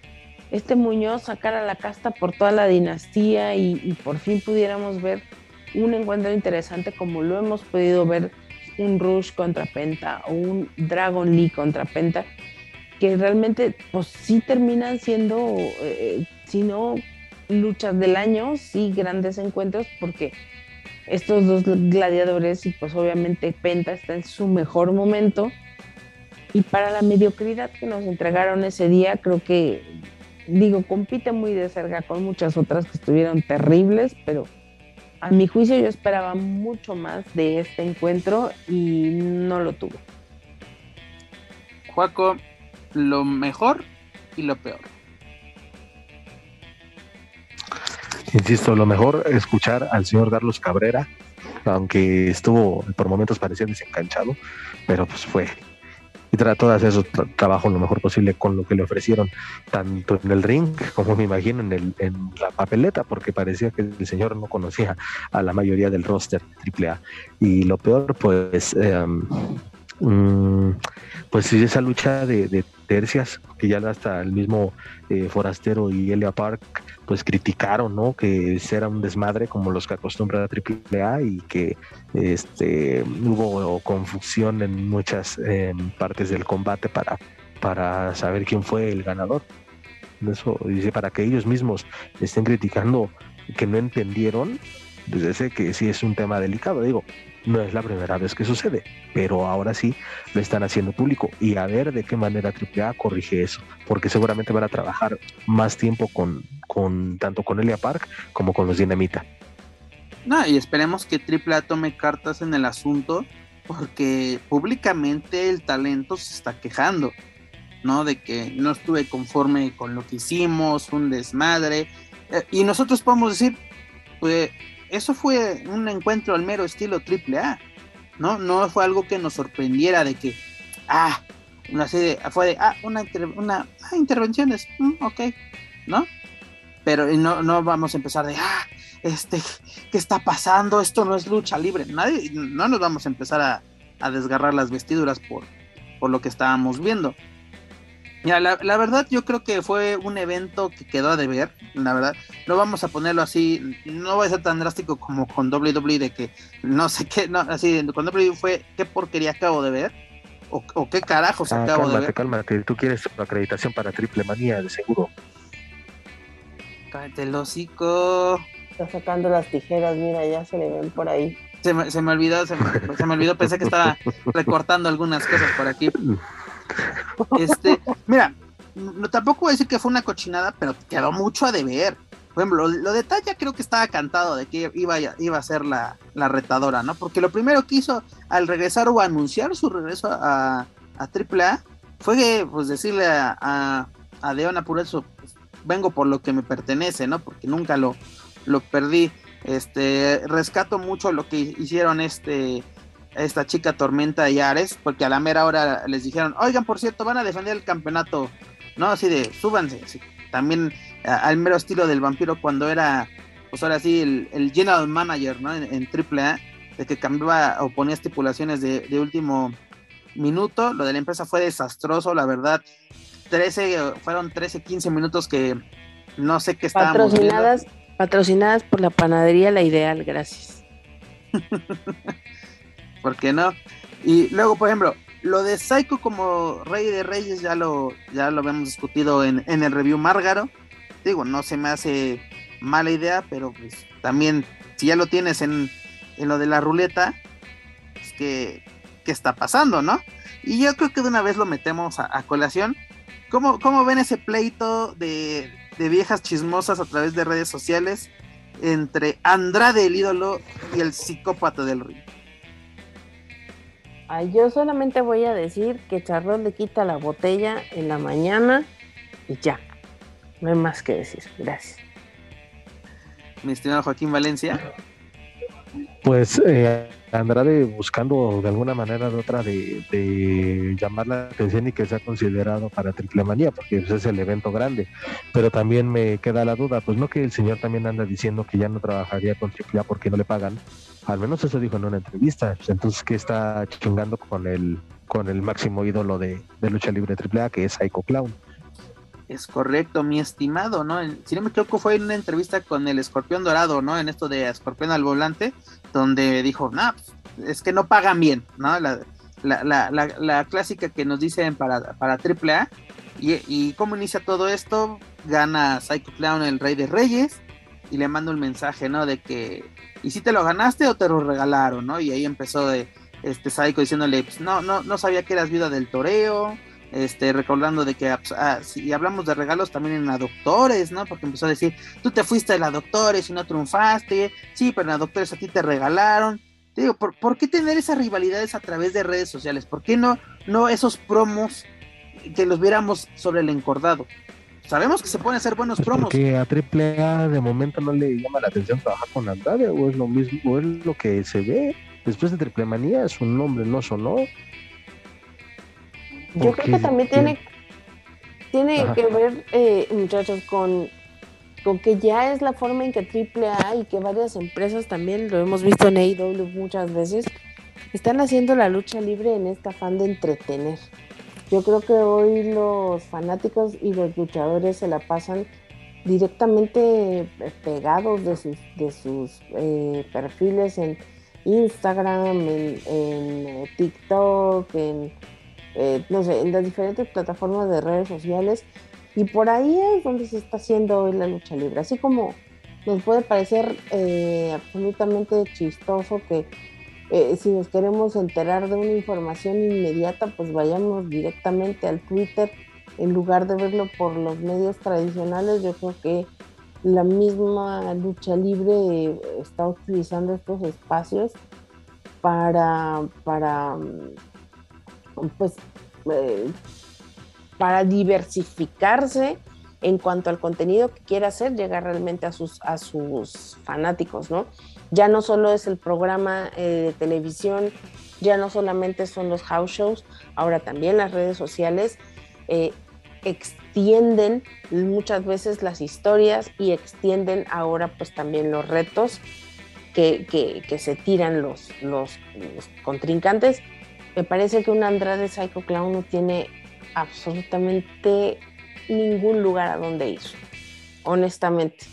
este Muñoz sacara la casta por toda la dinastía y, por fin pudiéramos ver un encuentro interesante como lo hemos podido ver un Rush contra Penta o un Dragon Lee contra Penta que realmente pues sí terminan siendo, eh, si no luchas del año, sí grandes encuentros, porque estos dos gladiadores y pues obviamente Penta está en su mejor momento. Y para la mediocridad que nos entregaron ese día, creo que, digo, compite muy de cerca con muchas otras que estuvieron terribles, pero a mi juicio yo esperaba mucho más de este encuentro y no lo tuve. Juaco, lo mejor y lo peor. Insisto, lo mejor es escuchar al señor Carlos Cabrera, aunque estuvo por momentos parecía desencanchado, pero pues fue. Y trató de hacer su trabajo lo mejor posible con lo que le ofrecieron, tanto en el ring como me imagino en, el, en la papeleta, porque parecía que el señor no conocía a la mayoría del roster AAA. Y lo peor, pues, eh, mm, pues esa lucha de, tercias que ya hasta el mismo eh, Forastero y Elia Park pues criticaron, ¿no? Que era un desmadre como los que acostumbra la AAA y que este hubo confusión en muchas partes del combate para, para saber quién fue el ganador. Eso dice para que ellos mismos estén criticando que no entendieron, desde ese que sí es un tema delicado, digo, no es la primera vez que sucede, pero ahora sí lo están haciendo público y a ver de qué manera AAA corrige eso, porque seguramente van a trabajar más tiempo con, con tanto con Elia Park como con los Dinamita. No, y esperemos que AAA tome cartas en el asunto, porque públicamente el talento se está quejando, ¿no? De que no estuve conforme con lo que hicimos, un desmadre. Eh, y nosotros podemos decir, pues eso fue un encuentro al mero estilo triple A, ¿no? No fue algo que nos sorprendiera de que, ah, una serie, fue de, ah, una, una ah, intervenciones, mm, ok, ¿no? Pero no, no vamos a empezar de, ah, este, ¿qué está pasando? Esto no es lucha libre. Nadie, no nos vamos a empezar a, a desgarrar las vestiduras por, por lo que estábamos viendo. Mira, la, verdad yo creo que fue un evento que quedó a deber, la verdad. No vamos a ponerlo así, no va a ser tan drástico como con WWE de que no sé qué, no, así, con WWE fue qué porquería acabo de ver. O, qué carajos ah, acabo de ver. Cálmate, tú quieres acreditación para triple manía, de seguro. Cállate el hocico. Está sacando las tijeras, mira, ya se le ven por ahí. Se me, se me olvidó, se me, se me olvidó, pensé que estaba recortando algunas cosas por aquí. Este, mira, no, tampoco voy a decir que fue una cochinada, pero quedó mucho a deber. Por ejemplo, lo, de Taya creo que estaba cantado de que iba, iba a ser la, retadora, ¿no? Porque lo primero que hizo al regresar o anunciar su regreso a, a AAA fue pues decirle a, a, Deona por eso pues, vengo por lo que me pertenece, ¿no? Porque nunca lo, lo perdí. Este, rescato mucho lo que hicieron este esta chica Tormenta y Ares, porque a la mera hora les dijeron, oigan, por cierto, van a defender el campeonato ¿no? Así de, súbanse. También al mero estilo del vampiro cuando era, pues ahora sí, el, general manager, ¿no? En, en AAA, de que cambiaba o ponía estipulaciones de, de último minuto. Lo de la empresa fue desastroso, la verdad. 13, fueron 13, 15 minutos que no sé qué estábamos patrocinadas, Patrocinadas por la panadería La Ideal, gracias. ¿Por qué no? Y luego, por ejemplo, lo de Psycho como Rey de Reyes ya lo, ya lo habíamos discutido en, el review Márgaro. Digo, no se me hace mala idea, pero pues también si ya lo tienes en, en lo de la ruleta, pues que, ¿qué está pasando, no? Y yo creo que de una vez lo metemos a, colación. ¿Cómo, ¿Cómo, ven ese pleito de, de viejas chismosas a través de redes sociales entre Andrade el ídolo y el psicópata del río? yo solamente voy a decir que Charrón le quita la botella en la mañana y ya. No hay más que decir. Gracias. Mi estimado Joaquín Valencia. Pues eh, Andrade buscando de alguna manera de otra de, llamar la atención y que sea considerado para Triple Manía, porque pues, es el evento grande. Pero también me queda la duda, pues no que el señor también anda diciendo que ya no trabajaría con Triple A porque no le pagan. Al menos eso dijo en una entrevista. Pues, entonces, ¿qué está chingando con el, con el máximo ídolo de, lucha libre Triple A, que es Psycho Clown? Es correcto, mi estimado, ¿no? Si no me equivoco, fue en una entrevista con el Escorpión Dorado, ¿no? En esto de Escorpión al volante, donde dijo, no, pues, es que no pagan bien, ¿no? La, la, la, la, clásica que nos dicen para, para AAA. Y, y cómo inicia todo esto, gana Psycho Clown el Rey de Reyes y le manda un mensaje, ¿no? De que, ¿y si te lo ganaste o te lo regalaron, ¿no? Y ahí empezó de este Psycho diciéndole, pues no, no, no sabía que eras viuda del toreo, este, recordando de que pues, ah, si hablamos de regalos también en la doctores, ¿no? Porque empezó a decir, tú te fuiste a la doctores y no triunfaste, sí, pero en la doctores a ti te regalaron. Te digo, ¿por, ¿por, qué tener esas rivalidades a través de redes sociales? ¿Por qué no, no esos promos que los viéramos sobre el encordado? Sabemos que se pueden hacer buenos pues promos. Porque a AAA de momento no le llama la atención trabajar con Andrade, o es lo mismo, o es lo que se ve. Después de Triple Manía, su nombre no sonó. Yo creo que también tiene, tiene que ver, eh, muchachos, con, con que ya es la forma en que AAA y que varias empresas también, lo hemos visto en AEW muchas veces, están haciendo la lucha libre en esta afán de entretener. Yo creo que hoy los fanáticos y los luchadores se la pasan directamente eh, pegados de sus, de sus eh, perfiles en Instagram, en, en TikTok, en eh, no sé, en las diferentes plataformas de redes sociales. Y por ahí es donde se está haciendo hoy la lucha libre. Así como nos puede parecer eh, absolutamente chistoso que eh, si nos queremos enterar de una información inmediata, pues vayamos directamente al Twitter en lugar de verlo por los medios tradicionales. Yo creo que la misma lucha libre está utilizando estos espacios para, para pues, eh, para diversificarse en cuanto al contenido que quiere hacer, llegar realmente a sus, a sus fanáticos, ¿no? Ya no solo es el programa eh, de televisión, ya no solamente son los house shows, ahora también las redes sociales eh, extienden muchas veces las historias y extienden ahora pues también los retos que, que, se tiran los, los, los contrincantes me parece que un Andrade Psycho Clown no tiene absolutamente ningún lugar a donde ir. Honestamente.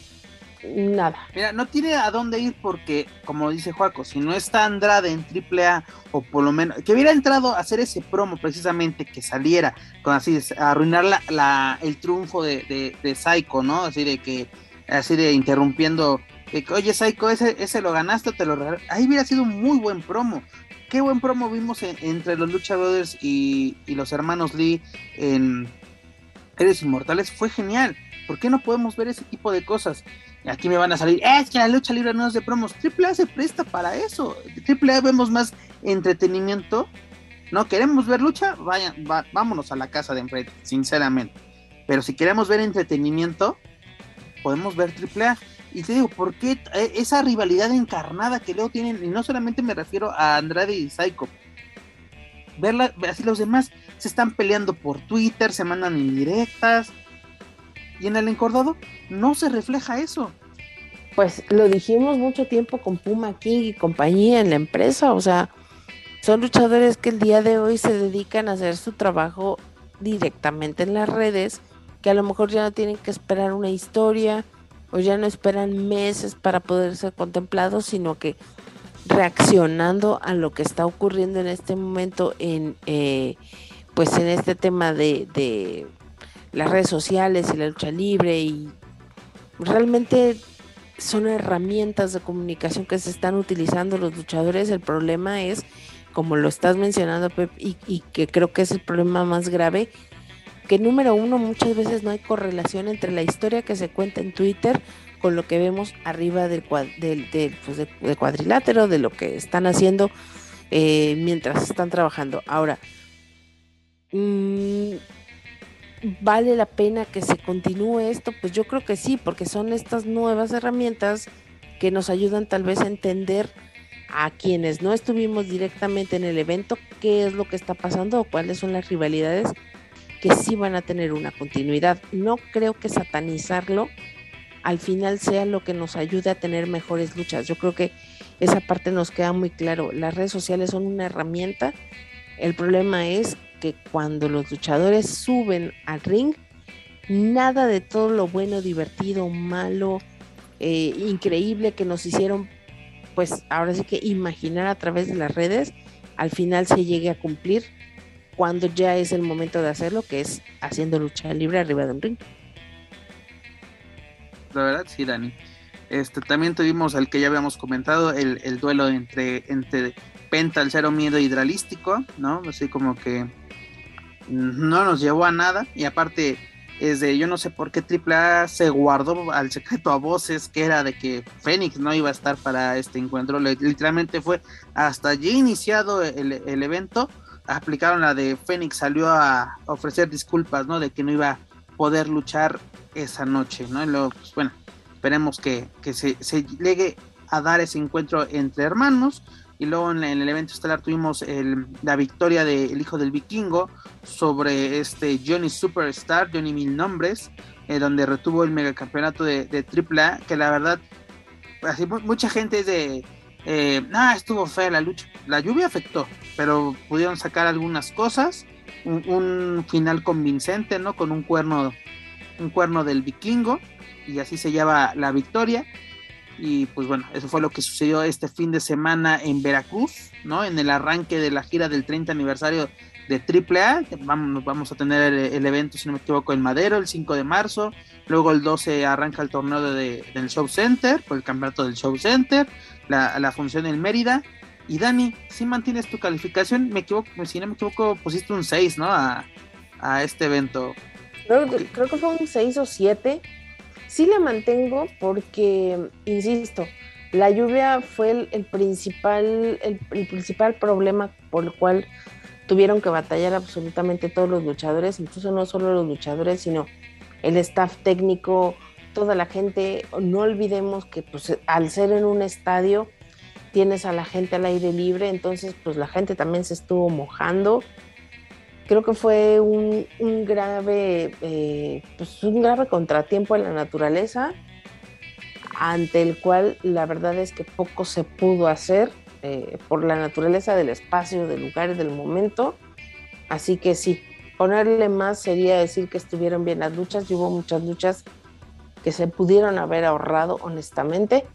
Nada. Mira, no tiene a dónde ir porque, como dice Juaco, si no está Andrade en AAA, o por lo menos, que hubiera entrado a hacer ese promo precisamente, que saliera, con así, arruinar la, el triunfo de, de, Psycho, ¿no? Así de que, así de interrumpiendo, oye Psycho, ese, ese lo ganaste, te lo. Ahí hubiera sido un muy buen promo qué buen promo vimos entre los Lucha Brothers y, los hermanos Lee en Eres Inmortales. Fue genial. ¿Por qué no podemos ver ese tipo de cosas? Aquí me van a salir, es que la lucha libre no es de promos. Triple A se presta para eso. Triple A vemos más entretenimiento. No queremos ver lucha, vayan, vámonos a la casa de enfrente, sinceramente. Pero si queremos ver entretenimiento, podemos ver Triple A. Y te digo, ¿por qué eh, esa rivalidad encarnada que luego tienen? Y no solamente me refiero a Andrade y Psycho. verla, así los demás se están peleando por Twitter, se mandan indirectas. Y en el encordado no se refleja eso. Pues lo dijimos mucho tiempo con Puma King y compañía en la empresa, o sea, son luchadores que el día de hoy se dedican a hacer su trabajo directamente en las redes, que a lo mejor ya no tienen que esperar una historia o ya no esperan meses para poder ser contemplados, sino que reaccionando a lo que está ocurriendo en este momento en eh, pues en este tema de, de las redes sociales y la lucha libre y realmente son herramientas de comunicación que se están utilizando los luchadores. El problema es, como lo estás mencionando, Pep, y, y, que creo que es el problema más grave, que número uno, muchas veces no hay correlación entre la historia que se cuenta en Twitter con lo que vemos arriba del, del, pues de, cuadrilátero, de lo que están haciendo eh, mientras están trabajando. Ahora, mmm, ¿vale la pena que se continúe esto? Pues yo creo que sí, porque son estas nuevas herramientas que nos ayudan tal vez a entender a quienes no estuvimos directamente en el evento qué es lo que está pasando o cuáles son las rivalidades que sí van a tener una continuidad. No creo que satanizarlo al final sea lo que nos ayude a tener mejores luchas. Yo creo que esa parte nos queda muy claro. Las redes sociales son una herramienta. El problema es que cuando los luchadores suben al ring, nada de todo lo bueno, divertido, malo, eh, increíble que nos hicieron, pues ahora sí que imaginar a través de las redes, al final se llegue a cumplir cuando ya es el momento de hacerlo, que es haciendo lucha libre arriba de un ring la verdad, sí, Dani. Este, también tuvimos el que ya habíamos comentado, el, el duelo entre, entre Penta, el cero miedo hidralístico, ¿no? Así como que no nos llevó a nada. Y aparte, es de yo no sé por qué AAA se guardó al secreto a voces que era de que Fénix no iba a estar para este encuentro. Literalmente fue hasta allí iniciado el, el evento. Aplicaron la de Fénix, salió a ofrecer disculpas, ¿no? De que no iba a poder luchar esa noche, ¿no? Y luego, pues bueno, esperemos que, que se, llegue a dar ese encuentro entre hermanos. Y luego en, el evento estelar tuvimos el, la victoria del de hijo del vikingo sobre este Johnny Superstar, Johnny Mil Nombres, eh, donde retuvo el megacampeonato de, de AAA, que la verdad, así, mucha gente es de, eh, ah, estuvo fea la lucha. La lluvia afectó, pero pudieron sacar algunas cosas. Un, un, final convincente, ¿no? Con un cuerno un cuerno del vikingo y así se lleva la victoria. Y pues bueno, eso fue lo que sucedió este fin de semana en Veracruz, ¿no? En el arranque de la gira del 30 aniversario de AAA. Vamos, vamos a tener el, el, evento, si no me equivoco, en Madero el 5 de marzo. Luego el 12 arranca el torneo de, del Show Center, por el campeonato del Show Center, la, la función en Mérida. Y Dani, si mantienes tu calificación, me equivoco, si no me equivoco, pusiste un 6, ¿no? A, a este evento. Creo, creo, que fue un 6 o 7. Sí la mantengo porque, insisto, la lluvia fue el, el principal, el, el, principal problema por el cual tuvieron que batallar absolutamente todos los luchadores, incluso no solo los luchadores, sino el staff técnico, toda la gente. No olvidemos que pues, al ser en un estadio tienes a la gente al aire libre, entonces pues la gente también se estuvo mojando creo que fue un, grave, eh, pues un grave contratiempo en la naturaleza, ante el cual la verdad es que poco se pudo hacer eh, por la naturaleza del espacio, del lugar y del momento. Así que sí, ponerle más sería decir que estuvieron bien las luchas y hubo muchas luchas que se pudieron haber ahorrado honestamente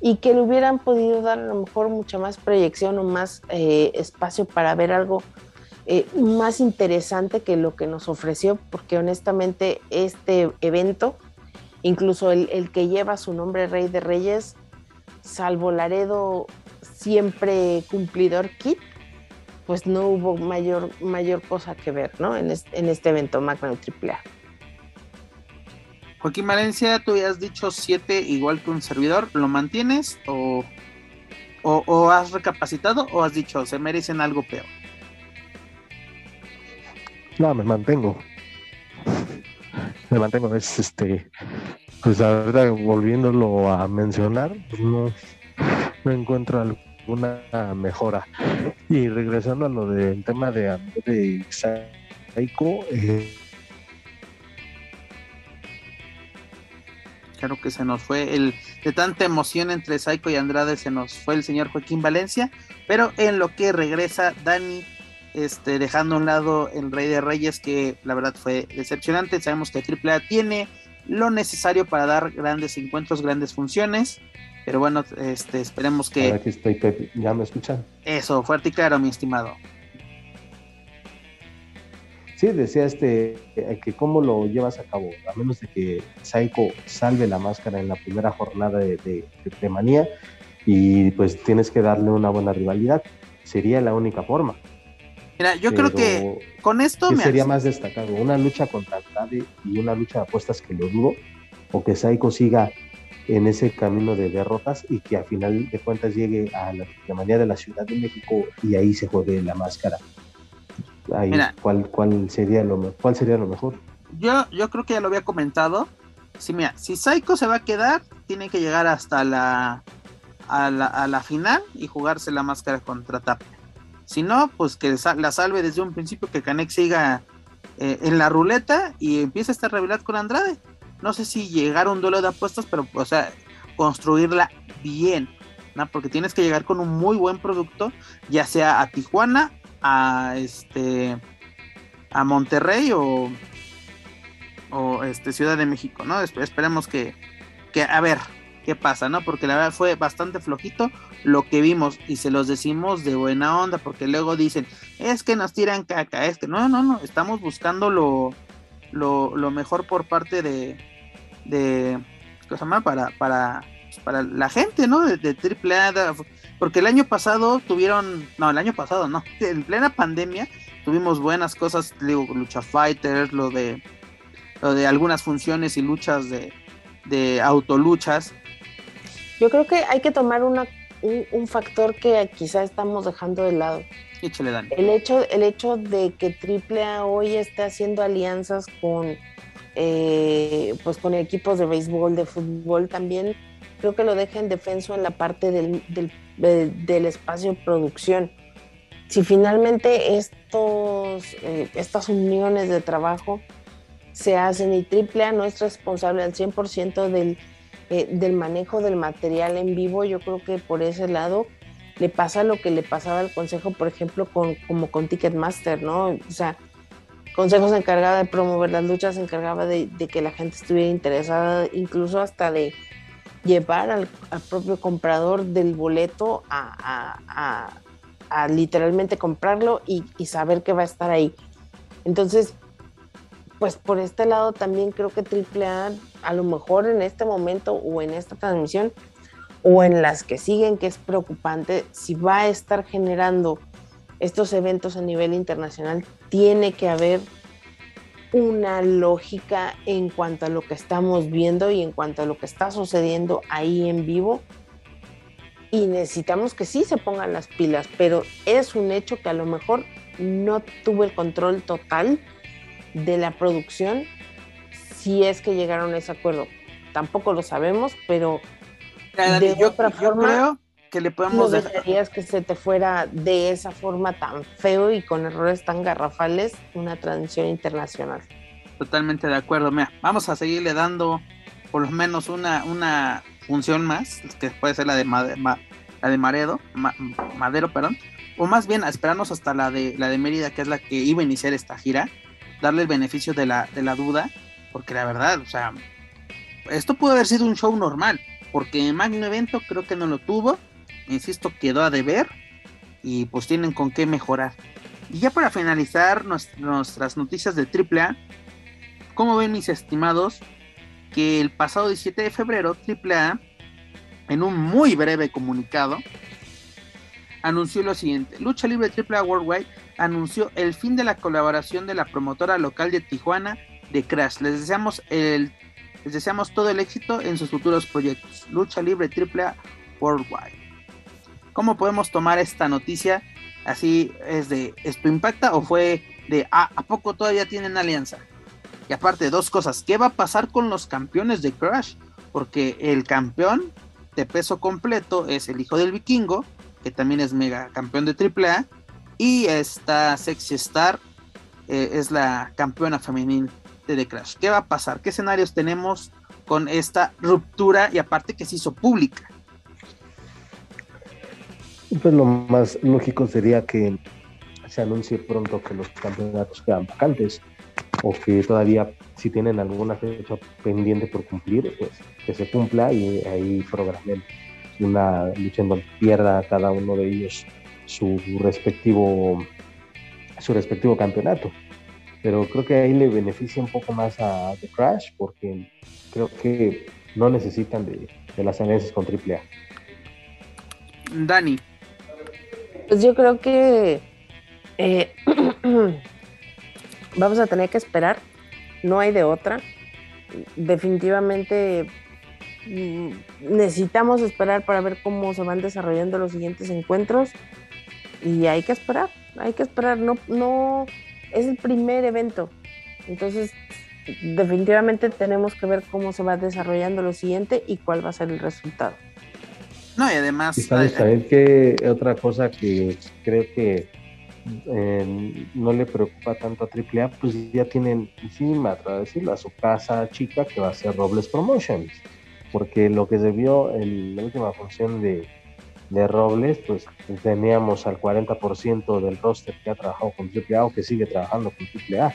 y que le hubieran podido dar a lo mejor mucha más proyección o más eh, espacio para ver algo eh, más interesante que lo que nos ofreció, porque honestamente este evento, incluso el, el, que lleva su nombre Rey de Reyes, salvo Laredo siempre cumplidor kit, pues no hubo mayor, mayor cosa que ver ¿no? en, este, en este evento Magna AAA. Joaquín Valencia, tú ya has dicho 7 igual que un servidor, ¿lo mantienes o, o, o has recapacitado o has dicho se merecen algo peor? No, me mantengo. Me mantengo. Es este. Pues la verdad, volviéndolo a mencionar, pues no, no encuentro alguna mejora. Y regresando a lo del tema de, de Psycho, eh, Claro que se nos fue el de tanta emoción entre Psycho y Andrade, se nos fue el señor Joaquín Valencia, pero en lo que regresa Dani, este, dejando a un lado el Rey de Reyes, que la verdad fue decepcionante. Sabemos que AAA tiene lo necesario para dar grandes encuentros, grandes funciones. Pero bueno, este, esperemos que. Aquí estoy, Pepe. ¿Ya me escuchan? Eso, fuerte y claro, mi estimado. Sí, decía este que cómo lo llevas a cabo, a menos de que Saiko salve la máscara en la primera jornada de, de, Manía y pues tienes que darle una buena rivalidad. Sería la única forma. Mira, yo creo que con esto me sería más destacado una lucha contra Andrade y una lucha de apuestas que lo dudo, o que Saiko siga en ese camino de derrotas y que a final de cuentas llegue a la, la de la Ciudad de México y ahí se juegue la máscara. ¿cuál, cuál, sería lo, ¿Cuál sería lo mejor? Yo, yo creo que ya lo había comentado. Sí, mira, si Psycho se va a quedar, tiene que llegar hasta la a la, final y jugarse la máscara contra Tapia. Si no, pues que la salve desde un principio, que Canek siga eh, en la ruleta y empiece esta rivalidad con Andrade. No sé si llegar a un duelo de apuestas, pero, o sea, construirla bien, ¿no? Porque tienes que llegar con un muy buen producto, ya sea a Tijuana a este a Monterrey o, o este Ciudad de México, ¿no? esperemos que, que a ver qué pasa, ¿no? Porque la verdad fue bastante flojito lo que vimos y se los decimos de buena onda porque luego dicen, es que nos tiran caca, es que no, no, no, estamos buscando lo, lo, lo mejor por parte de, de, ¿qué se llama? Para, para, para la gente, ¿no? De, de AAA, porque el año pasado tuvieron, no, el año pasado no, en plena pandemia tuvimos buenas cosas, digo, lucha fighters, lo de, lo de algunas funciones y luchas de, de autoluchas. Yo creo que hay que tomar una, un, factor que quizá estamos dejando de lado. Échale, Dani. El hecho, el hecho de que AAA hoy esté haciendo alianzas con, eh, pues con equipos de béisbol, de fútbol, también creo que lo deja en defenso en la parte del, del, espacio producción. Si finalmente estos, eh, estas uniones de trabajo se hacen y AAA no es responsable al 100% del, eh, del manejo del material en vivo, yo creo que por ese lado le pasa lo que le pasaba al consejo, por ejemplo, con, como con Ticketmaster, ¿no? O sea, Consejo se encargaba de promover las luchas, se encargaba de, que la gente estuviera interesada, incluso hasta de llevar al, propio comprador del boleto a, literalmente comprarlo y, saber que va a estar ahí. Entonces, pues por este lado también creo que AAA a lo mejor en este momento o en esta transmisión o en las que siguen, que es preocupante, si va a estar generando estos eventos a nivel internacional, tiene que haber una lógica en cuanto a lo que estamos viendo y en cuanto a lo que está sucediendo ahí en vivo. Y necesitamos que sí se pongan las pilas, pero es un hecho que a lo mejor no tuvo el control total de la producción si es que llegaron a ese acuerdo. Tampoco lo sabemos, pero de otra forma que le podemos no dejarías que se te fuera de esa forma tan feo y con errores tan garrafales una transición internacional. Totalmente de acuerdo. Mira, vamos a seguirle dando por lo menos una, una función más, que puede ser la de, la de Maredo, Madero, perdón, o más bien a esperarnos hasta la de, la de Mérida, que es la que iba a iniciar esta gira, darle el beneficio de la, de la duda, porque la verdad, o sea, esto pudo haber sido un show normal, porque Magno Evento creo que no lo tuvo, insisto, quedó a deber y pues tienen con qué mejorar. Y ya para finalizar nuestras noticias de AAA, ¿cómo ven mis estimados? Que el pasado 17 de febrero AAA, en un muy breve comunicado, anunció lo siguiente. Lucha Libre AAA Worldwide anunció el fin de la colaboración de la promotora local de Tijuana de Crash. Les deseamos, el, les deseamos todo el éxito en sus futuros proyectos. Lucha Libre AAA Worldwide. ¿Cómo podemos tomar esta noticia? Así es de, ¿esto impacta o fue de, ah, ¿a poco todavía tienen alianza? Y aparte, dos cosas, ¿qué va a pasar con los campeones de Crash? Porque el campeón de peso completo es el hijo del vikingo que también es mega campeón de AAA, y esta Sexy Star eh, es la campeona femenil de The Crash. ¿Qué va a pasar? ¿Qué escenarios tenemos con esta ruptura y aparte que se hizo pública? Pues lo más lógico sería que se anuncie pronto que los campeonatos quedan vacantes o que todavía si tienen alguna fecha pendiente por cumplir, pues que se cumpla y ahí programen una lucha en donde pierda cada uno de ellos su respectivo su respectivo campeonato. Pero creo que ahí le beneficia un poco más a The Crash porque creo que no necesitan de, las alianzas con AAA. Dani. Pues yo creo que eh, vamos a tener que esperar, no hay de otra. Definitivamente mm, necesitamos esperar para ver cómo se van desarrollando los siguientes encuentros y hay que esperar, hay que esperar, no, no, es el primer evento, entonces definitivamente tenemos que ver cómo se va desarrollando lo siguiente y cuál va a ser el resultado. No, y además... sabes, que otra cosa que creo que eh, no le preocupa tanto a AAA, pues ya tienen encima, para decirlo, a su casa chica que va a ser Robles Promotions, porque lo que se vio en la última función de, de Robles, pues teníamos al 40% del roster que ha trabajado con AAA o que sigue trabajando con AAA.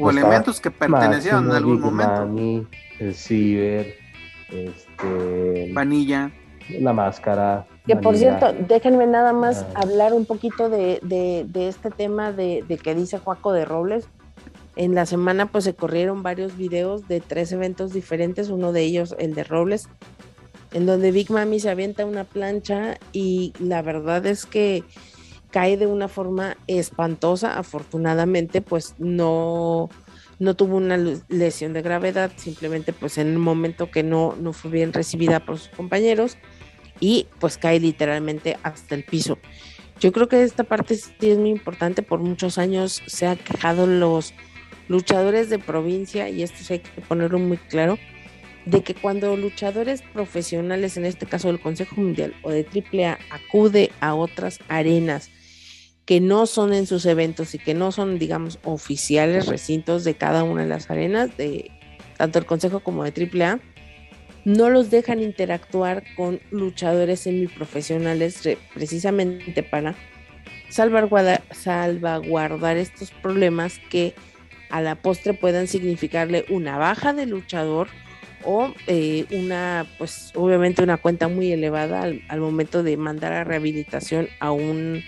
O, elementos que pertenecían en algún momento. el Ciber, este, Vanilla. La máscara. Que por cierto, déjenme nada más ah. hablar un poquito de, de, este tema de, de, que dice Juaco de Robles. En la semana pues se corrieron varios videos de tres eventos diferentes, uno de ellos el de Robles, en donde Big Mami se avienta una plancha y la verdad es que cae de una forma espantosa. Afortunadamente, pues no, no tuvo una lesión de gravedad, simplemente pues en un momento que no, no fue bien recibida por sus compañeros y pues cae literalmente hasta el piso. Yo creo que esta parte sí es muy importante, por muchos años se han quejado los luchadores de provincia y esto hay que ponerlo muy claro de que cuando luchadores profesionales, en este caso del Consejo Mundial o de AAA, acude a otras arenas que no son en sus eventos y que no son, digamos, oficiales recintos de cada una de las arenas, de tanto el Consejo como de AAA, no los dejan interactuar con luchadores semiprofesionales precisamente para salvaguardar, salvaguardar estos problemas que a la postre puedan significarle una baja de luchador o eh, una, pues obviamente una cuenta muy elevada al, momento de mandar a rehabilitación a un,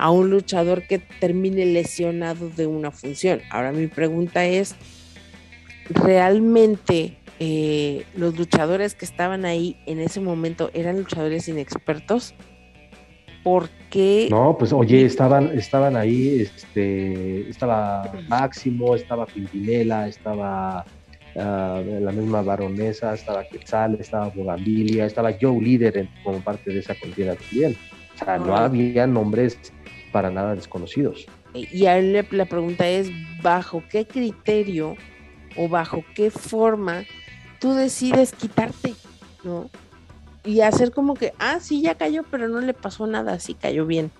a un luchador que termine lesionado de una función. Ahora mi pregunta es, ¿realmente eh, los luchadores que estaban ahí en ese momento eran luchadores inexpertos? porque no pues oye estaban estaban ahí este estaba Máximo estaba Pimpinela estaba Ah, la misma baronesa, estaba Quetzal, estaba Bogambilia, estaba Joe Líder como parte de esa contienda también. O sea, no había nombres para nada desconocidos. Y a él la pregunta es, ¿bajo qué criterio o bajo qué forma tú decides quitarte, ¿no? Y hacer como que, ah, sí, ya cayó, pero no le pasó nada, sí cayó bien.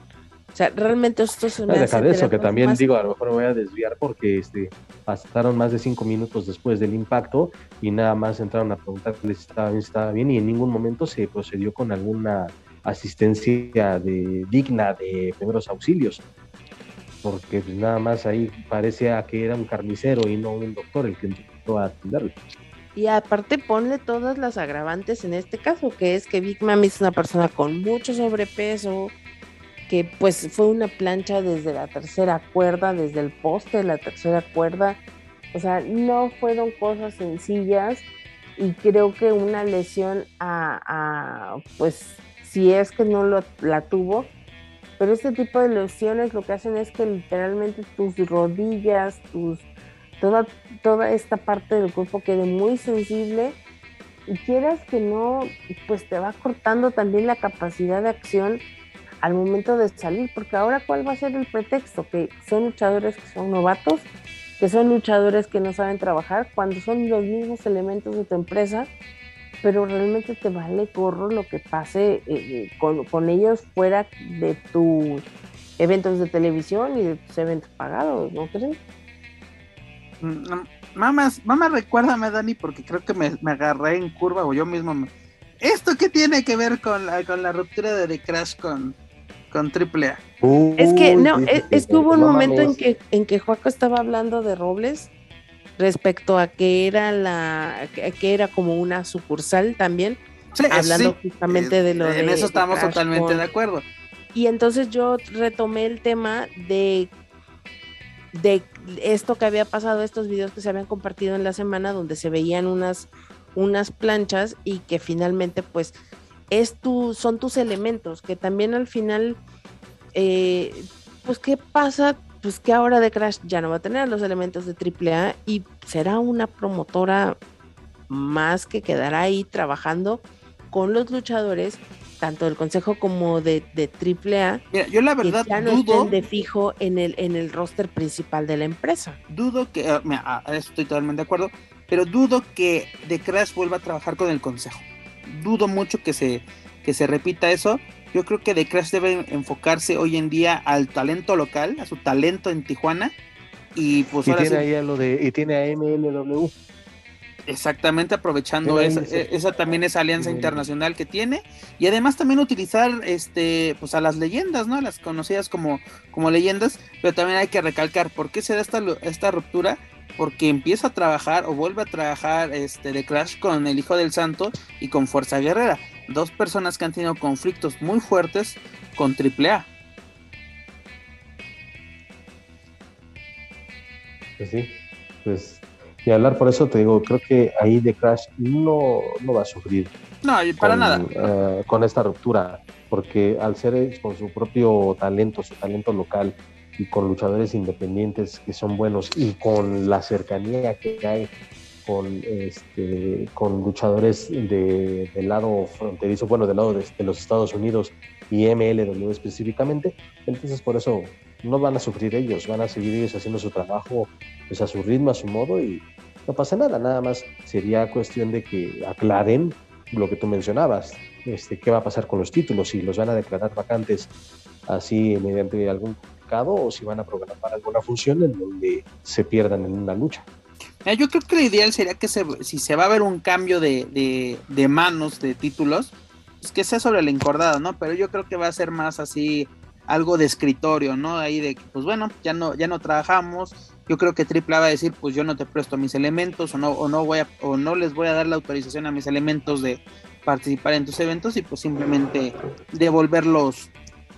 O sea, realmente esto es una... Deja de eso, que también digo, a lo mejor me voy a desviar porque este, pasaron más de cinco minutos después del impacto y nada más entraron a preguntar si estaba bien, si estaba bien y en ningún momento se procedió con alguna asistencia de, digna de primeros auxilios. Porque pues, nada más ahí parecía que era un carnicero y no un doctor el que entró a atenderlo. Y aparte ponle todas las agravantes en este caso, que es que Big Mami es una persona con mucho sobrepeso, que pues fue una plancha desde la tercera cuerda, desde el poste de la tercera cuerda. O sea, no fueron cosas sencillas y creo que una lesión a, pues si es que no lo, la tuvo, pero este tipo de lesiones lo que hacen es que literalmente tus rodillas, tus toda, toda esta parte del cuerpo quede muy sensible y quieras que no, pues te va cortando también la capacidad de acción al momento de salir, porque ahora cuál va a ser el pretexto, que son luchadores que son novatos, que son luchadores que no saben trabajar, cuando son los mismos elementos de tu empresa pero realmente te vale gorro lo que pase eh, con, con, ellos fuera de tus eventos de televisión y de tus eventos pagados, ¿no crees? Mm, mamá, mamá, recuérdame, Dani, porque creo que me, me, agarré en curva o yo mismo me... ¿Esto qué tiene que ver con la, con la ruptura de The Crash con, con AAA? es que, no, es, que hubo un momento en que, en que Juaco estaba hablando de Robles respecto a que era la que era como una sucursal también hablando justamente de lo en de eso estamos totalmente de acuerdo. Y entonces yo retomé el tema de de esto que había pasado estos videos que se habían compartido en la semana donde se veían unas unas planchas y que finalmente pues es tu, son tus elementos que también al final eh, pues qué pasa pues que ahora de Crash ya no va a tener los elementos de AAA y será una promotora más que quedará ahí trabajando con los luchadores, tanto del consejo como de, de AAA. Mira, yo la verdad que ya no dudo de fijo en el, en el roster principal de la empresa. Dudo que, uh, mira, estoy totalmente de acuerdo, pero dudo que The Crash vuelva a trabajar con el consejo. Dudo mucho que se, que se repita eso yo creo que The Crash debe enfocarse hoy en día al talento local, a su talento en Tijuana. Y pues y ahora tiene sí, ahí a lo de, y tiene a MLW. Exactamente, aprovechando esa, esa también esa alianza internacional que tiene. Y además también utilizar este pues a las leyendas, ¿no? Las conocidas como, como leyendas. Pero también hay que recalcar por qué se da esta, esta ruptura. Porque empieza a trabajar o vuelve a trabajar este de Crash con el Hijo del Santo y con Fuerza Guerrera. Dos personas que han tenido conflictos muy fuertes con AAA. Pues sí, pues y hablar por eso te digo, creo que ahí The Crash no, no va a sufrir No, para con, nada. eh, con esta ruptura, porque al ser con su propio talento, su talento local y con luchadores independientes que son buenos y con la cercanía que hay con este con luchadores de, del lado fronterizo, bueno, del lado de, los Estados Unidos y MLW específicamente, entonces por eso no van a sufrir ellos, van a seguir ellos haciendo su trabajo pues a su ritmo, a su modo y no pasa nada, nada más sería cuestión de que aclaren lo que tú mencionabas, este, qué va a pasar con los títulos, si los van a declarar vacantes así mediante algún comunicado o si van a programar alguna función en donde se pierdan en una lucha. Mira, yo creo que lo ideal sería que se, si se va a ver un cambio de, de, manos de títulos, pues que sea sobre el encordado, ¿no? Pero yo creo que va a ser más así algo de escritorio, ¿no? Ahí de que, pues bueno, ya no, ya no trabajamos. Yo creo que AAA va a decir, pues yo no te presto mis elementos o no, o no voy a, o no les voy a dar la autorización a mis elementos de participar en tus eventos y pues simplemente devolver los,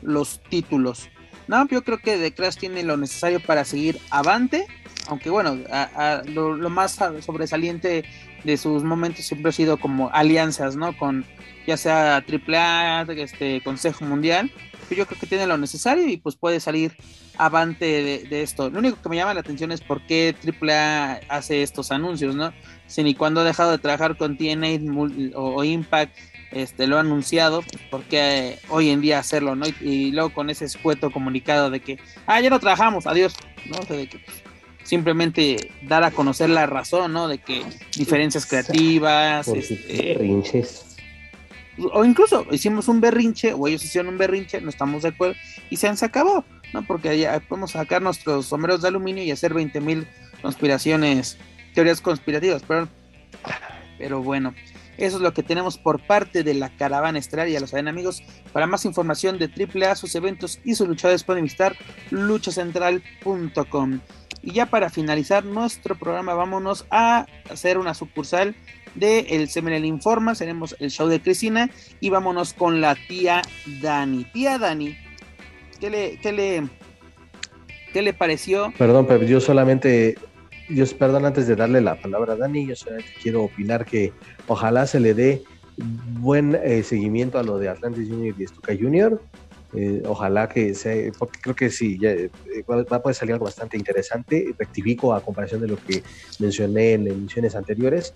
los títulos. No, yo creo que The Crash tiene lo necesario para seguir avante, aunque bueno, a, lo, más sobresaliente de sus momentos siempre ha sido como alianzas, ¿no? Con ya sea AAA, este Consejo Mundial, pero yo creo que tiene lo necesario y pues puede salir avante de, de, esto. Lo único que me llama la atención es por qué AAA hace estos anuncios, ¿no? Si ni cuando ha dejado de trabajar con TNA o, o Impact este, lo ha anunciado, porque hoy en día hacerlo, ¿no? Y, y, luego con ese escueto comunicado de que, ah, ya no trabajamos, adiós, ¿no? O sea, de que pues, simplemente dar a conocer la razón, ¿no? De que diferencias creativas, este, berrinches. o incluso hicimos un berrinche, o ellos hicieron un berrinche, no estamos de acuerdo, y se han acabó, ¿no? Porque ya podemos sacar nuestros sombreros de aluminio y hacer 20 mil conspiraciones, teorías conspirativas, pero, pero bueno. Eso es lo que tenemos por parte de la caravana estelar. Ya lo saben, amigos. Para más información de AAA, sus eventos y sus luchadores pueden visitar luchacentral.com. Y ya para finalizar nuestro programa, vámonos a hacer una sucursal de El Seminel Informa. Tenemos el show de Cristina y vámonos con la tía Dani. Tía Dani, ¿qué le, qué le, qué le pareció? Perdón, pero yo solamente yo, perdón, antes de darle la palabra a Dani, yo solamente quiero opinar que ojalá se le dé buen eh, seguimiento a lo de Atlantis Junior y Stuka Junior. Eh, ojalá que sea, porque creo que sí, ya, eh, va a poder salir algo bastante interesante. Rectifico a comparación de lo que mencioné en emisiones anteriores.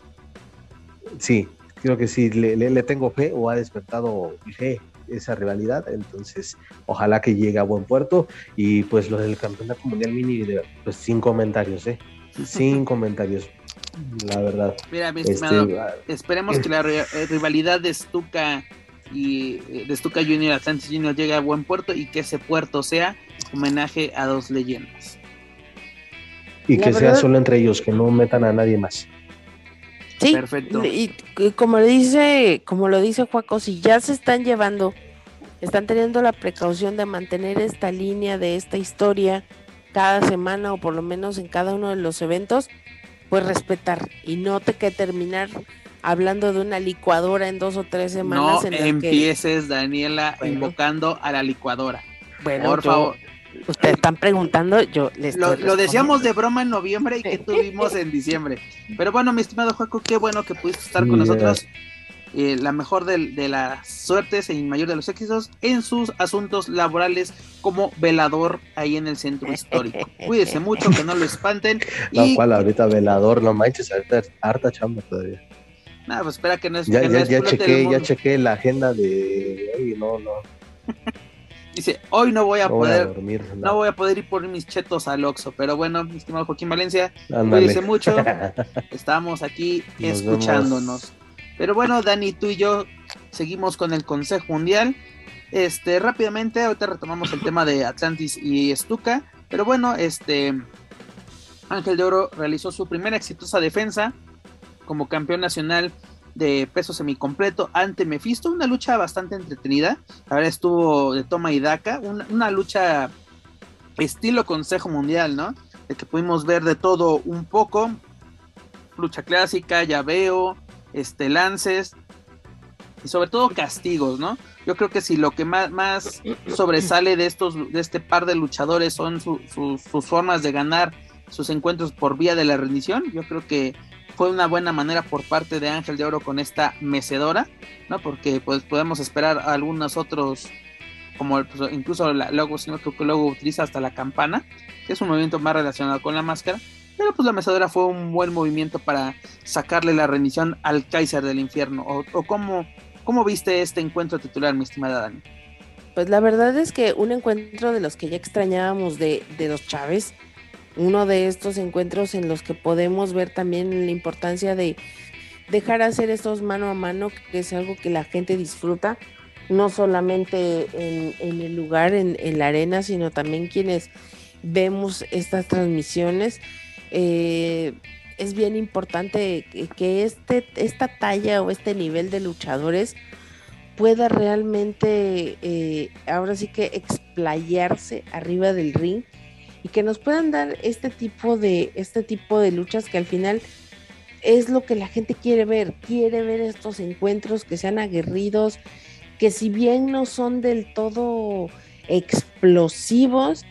Sí, creo que sí, le, le, le tengo fe o ha despertado fe esa rivalidad, entonces ojalá que llegue a buen puerto y pues lo del campeonato mundial mini, pues sin comentarios, ¿eh? Sin comentarios. la verdad. Mira, mi Este, esperemos que la eh, rivalidad de Stuka y eh, de Stuka Junior y Atlantis Junior llegue a buen puerto y que ese puerto sea homenaje a dos leyendas. y la que sea solo entre ellos, que no metan a nadie más. Sí, Perfecto. y, y como le dice, como lo dice Juaco, si ya se están llevando, están teniendo la precaución de mantener esta línea de esta historia cada semana o por lo menos en cada uno de los eventos, pues respetar y no te que terminar hablando de una licuadora en dos o tres No semanas en las que empieces, Daniela, Bueno. invocando a la licuadora. bueno, Por yo- favor. ustedes están preguntando, yo les Lo, lo decíamos de broma en noviembre y que tuvimos en diciembre. Pero bueno, mi estimado Juaco, qué bueno que pudiste estar con nosotros. Eh, la mejor de, las suertes y mayor de los éxitos en sus asuntos laborales como velador ahí en el centro histórico. Cuídese mucho, que no lo espanten. Y cual ahorita velador, no manches, ahorita es harta chamba todavía. nada, pues espera que no es Ya, que no ya, es ya chequé, ya la agenda de ay, no, no, Dice, hoy no voy a no voy a poder, dormir. no voy a poder ir por mis chetos al Oxxo. Pero bueno, mi estimado Joaquín Valencia, Ándale. cuídese mucho. Estamos aquí Nos escuchándonos. Pero bueno, Dani, tú y yo seguimos con el Consejo Mundial. Este, rápidamente, ahorita retomamos el tema de Atlantis y Stuka. Pero bueno, este Ángel de Oro realizó su primera exitosa defensa como campeón nacional de peso semicompleto ante Mephisto, una lucha bastante entretenida. Verdad estuvo de toma y daca, una, una lucha estilo Consejo Mundial, ¿no? De que pudimos ver de todo un poco, lucha clásica, llaveo, este, lances y sobre todo castigos, ¿no? Yo creo que si lo que más, sobresale de estos, de este par de luchadores son su- su- sus formas de ganar sus encuentros por vía de la rendición, yo creo que fue una buena manera por parte de Ángel de Oro con esta mecedora, ¿no? Porque pues podemos esperar a algunos otros, como pues, incluso la, luego, sino creo que luego utiliza hasta la campana, que es un movimiento más relacionado con la máscara, pero pues la mecedora fue un buen movimiento para sacarle la rendición al Kaiser del infierno. ¿O, cómo, cómo viste este encuentro titular, mi estimada Dani? Pues la verdad es que un encuentro de los que ya extrañábamos de, de los Chávez, uno de estos encuentros en los que podemos ver también la importancia de dejar hacer estos mano a mano, que es algo que la gente disfruta, no solamente en, el lugar, en la arena, sino también quienes vemos estas transmisiones. Eh, es bien importante que, este, esta talla o este nivel de luchadores pueda realmente eh, ahora sí que explayarse arriba del ring y que nos puedan dar este tipo de este tipo de luchas que al final es lo que la gente quiere ver, quiere ver estos encuentros que sean aguerridos, que si bien no son del todo explosivos,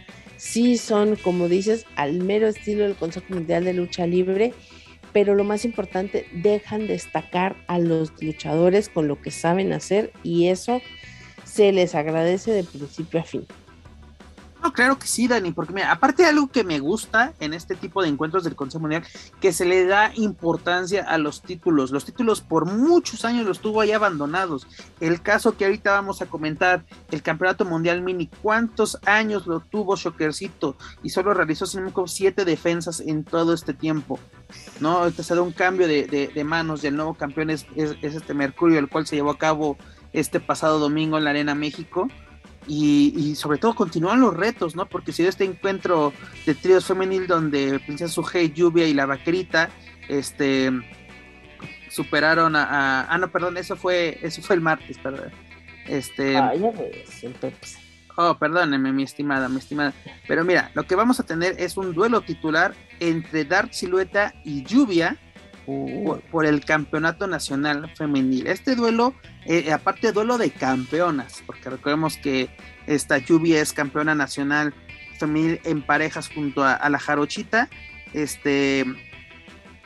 sí son, como dices, al mero estilo del Consejo Mundial de Lucha Libre, pero lo más importante, dejan destacar a los luchadores con lo que saben hacer y eso se les agradece de principio a fin. No, claro que sí, Dani, porque mira, aparte de algo que me gusta en este tipo de encuentros del Consejo Mundial, que se le da importancia a los títulos. Los títulos por muchos años los tuvo ahí abandonados. El caso que ahorita vamos a comentar, el Campeonato Mundial Mini, ¿cuántos años lo tuvo Shockercito? Y solo realizó, sin siete defensas en todo este tiempo. ¿No? Ahorita se da un cambio de, manos y el nuevo campeón es- es este Mercurio, el cual se llevó a cabo este pasado domingo en la Arena México y, y sobre todo continúan los retos, ¿no? Porque si este encuentro de tríos femenil donde Princesa Sugei, Lluvia y la Vaquerita, este superaron a, a- ah no perdón eso fue eso fue el martes perdón. Este Ay, siempre, pues, oh perdóneme mi estimada mi estimada. Pero mira lo que vamos a tener es un duelo titular entre Dark Silueta y Lluvia por, el campeonato nacional femenil. Este duelo, eh, aparte duelo de campeonas, porque recordemos que esta lluvia es campeona nacional femenil en parejas junto a, a la Jarochita. Este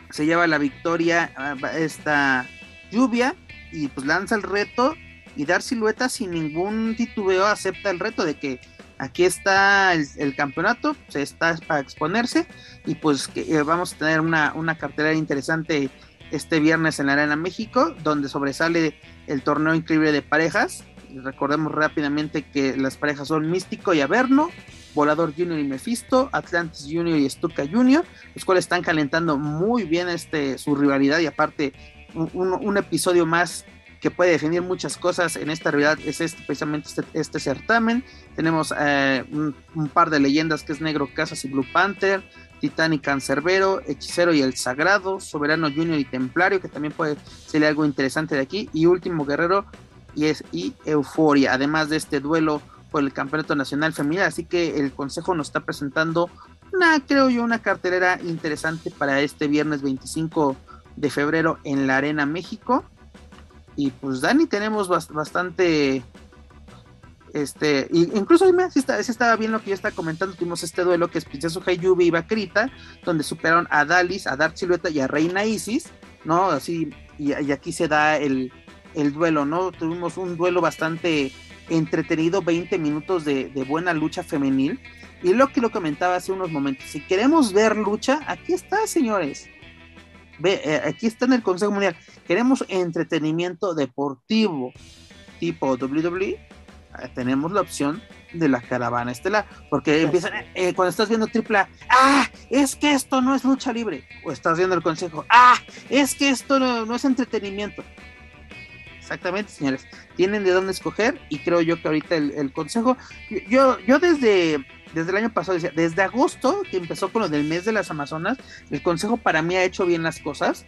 se lleva la victoria esta lluvia y pues lanza el reto y dar silueta sin ningún titubeo acepta el reto de que aquí está el, campeonato, se está para exponerse y pues que, eh, vamos a tener una, una cartelera interesante este viernes en la Arena México, donde sobresale el torneo increíble de parejas. Recordemos rápidamente que las parejas son Místico y Averno, Volador Junior y Mephisto, Atlantis Junior y Stuka Junior, los cuales están calentando muy bien este, su rivalidad y aparte un, episodio más que puede definir muchas cosas en esta rivalidad es este, precisamente este, este certamen. Tenemos eh, un, par de leyendas que es Negro Casas y Blue Panther, Titán y Cancerbero, Hechicero y El Sagrado, Soberano Junior y Templario, que también puede ser algo interesante de aquí, y Último Guerrero y, es, y Euforia, además de este duelo por el Campeonato Nacional Femenil, así que el Consejo nos está presentando una, creo yo, una cartelera interesante para este viernes 25 de febrero en la Arena México. Y pues Dani, tenemos bastante este, incluso si, estaba bien lo que yo estaba comentando, tuvimos este duelo que es Princesa Yubi y Bakrita, donde superaron a Dalis, a Dark Silueta y a Reina Isis, ¿no? Así, y, aquí se da el, duelo, ¿no? Tuvimos un duelo bastante entretenido, 20 minutos de, buena lucha femenil. Y lo que lo comentaba hace unos momentos, si queremos ver lucha, aquí está, señores. Ve, eh, aquí está en el Consejo Mundial. Queremos entretenimiento deportivo tipo WWE tenemos la opción de la caravana estelar, porque empiezan, eh, cuando estás viendo AAA, ah, es que esto no es lucha libre, o estás viendo el consejo, ah, es que esto no, es entretenimiento. Exactamente, señores, tienen de dónde escoger y creo yo que ahorita el, consejo, yo, yo desde, desde el año pasado decía, desde agosto que empezó con lo del mes de las Amazonas, el consejo para mí ha hecho bien las cosas.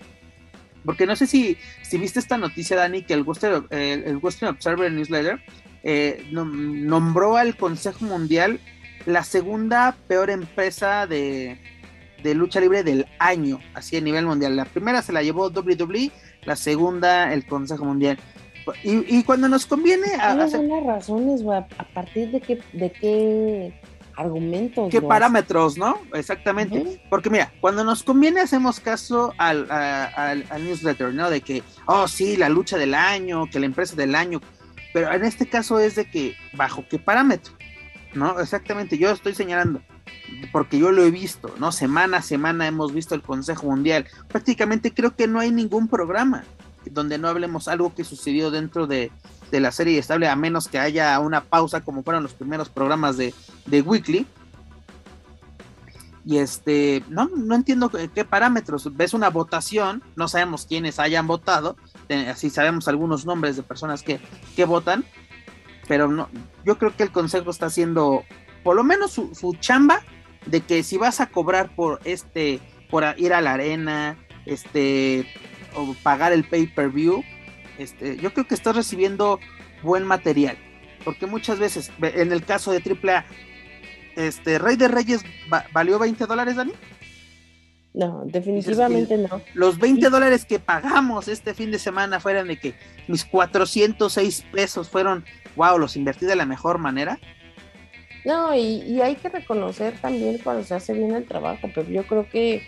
Porque no sé si, si viste esta noticia, Dani, que el Western, el, el Western Observer Newsletter eh, nombró al Consejo Mundial la segunda peor empresa de, lucha libre del año, así a nivel mundial. La primera se la llevó WWE, la segunda el Consejo Mundial. Y, cuando nos conviene... ¿Cuáles son las razones, ¿A partir de qué, de qué argumentos? ¿Qué parámetros, no? Exactamente. Porque mira, cuando nos conviene hacemos caso al, al, al, newsletter, ¿no? De que, oh sí, la lucha del año, que la empresa del año pero en este caso es de que, ¿bajo qué parámetro? ¿No? Exactamente, yo estoy señalando, porque yo lo he visto, ¿no? Semana a semana hemos visto el Consejo Mundial. Prácticamente creo que no hay ningún programa donde no hablemos algo que sucedió dentro de, la serie estable, a menos que haya una pausa como fueron los primeros programas de, de Weekly. Y este, no, no entiendo qué parámetros. Ves una votación, no sabemos quiénes hayan votado, así sabemos algunos nombres de personas que, votan, pero no, yo creo que el consejo está haciendo por lo menos su, chamba de que si vas a cobrar por este, por ir a la arena, este, o pagar el pay-per-view, este, yo creo que estás recibiendo buen material, porque muchas veces, en el caso de AAA, este, Rey de Reyes valió 20 dólares, Dani. No, definitivamente no. Los 20 dólares que pagamos este fin de semana fueron de que mis 406 pesos fueron, wow, los invertí de la mejor manera. No, y, hay que reconocer también cuando se hace bien el trabajo, pero yo creo que,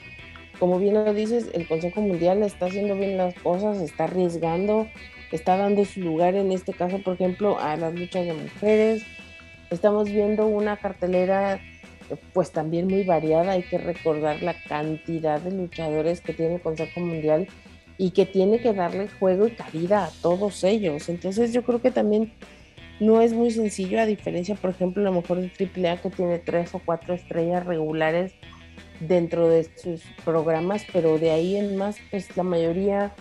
como bien lo dices, el Consejo Mundial está haciendo bien las cosas, está arriesgando, está dando su lugar en este caso, por ejemplo, a las luchas de mujeres. Estamos viendo una cartelera pues también muy variada. Hay que recordar la cantidad de luchadores que tiene el Consejo Mundial y que tiene que darle juego y cabida a todos ellos. Entonces yo creo que también no es muy sencillo, a diferencia, por ejemplo, a lo mejor de AAA que tiene tres o cuatro estrellas regulares dentro de sus programas, pero de ahí en más, pues la mayoría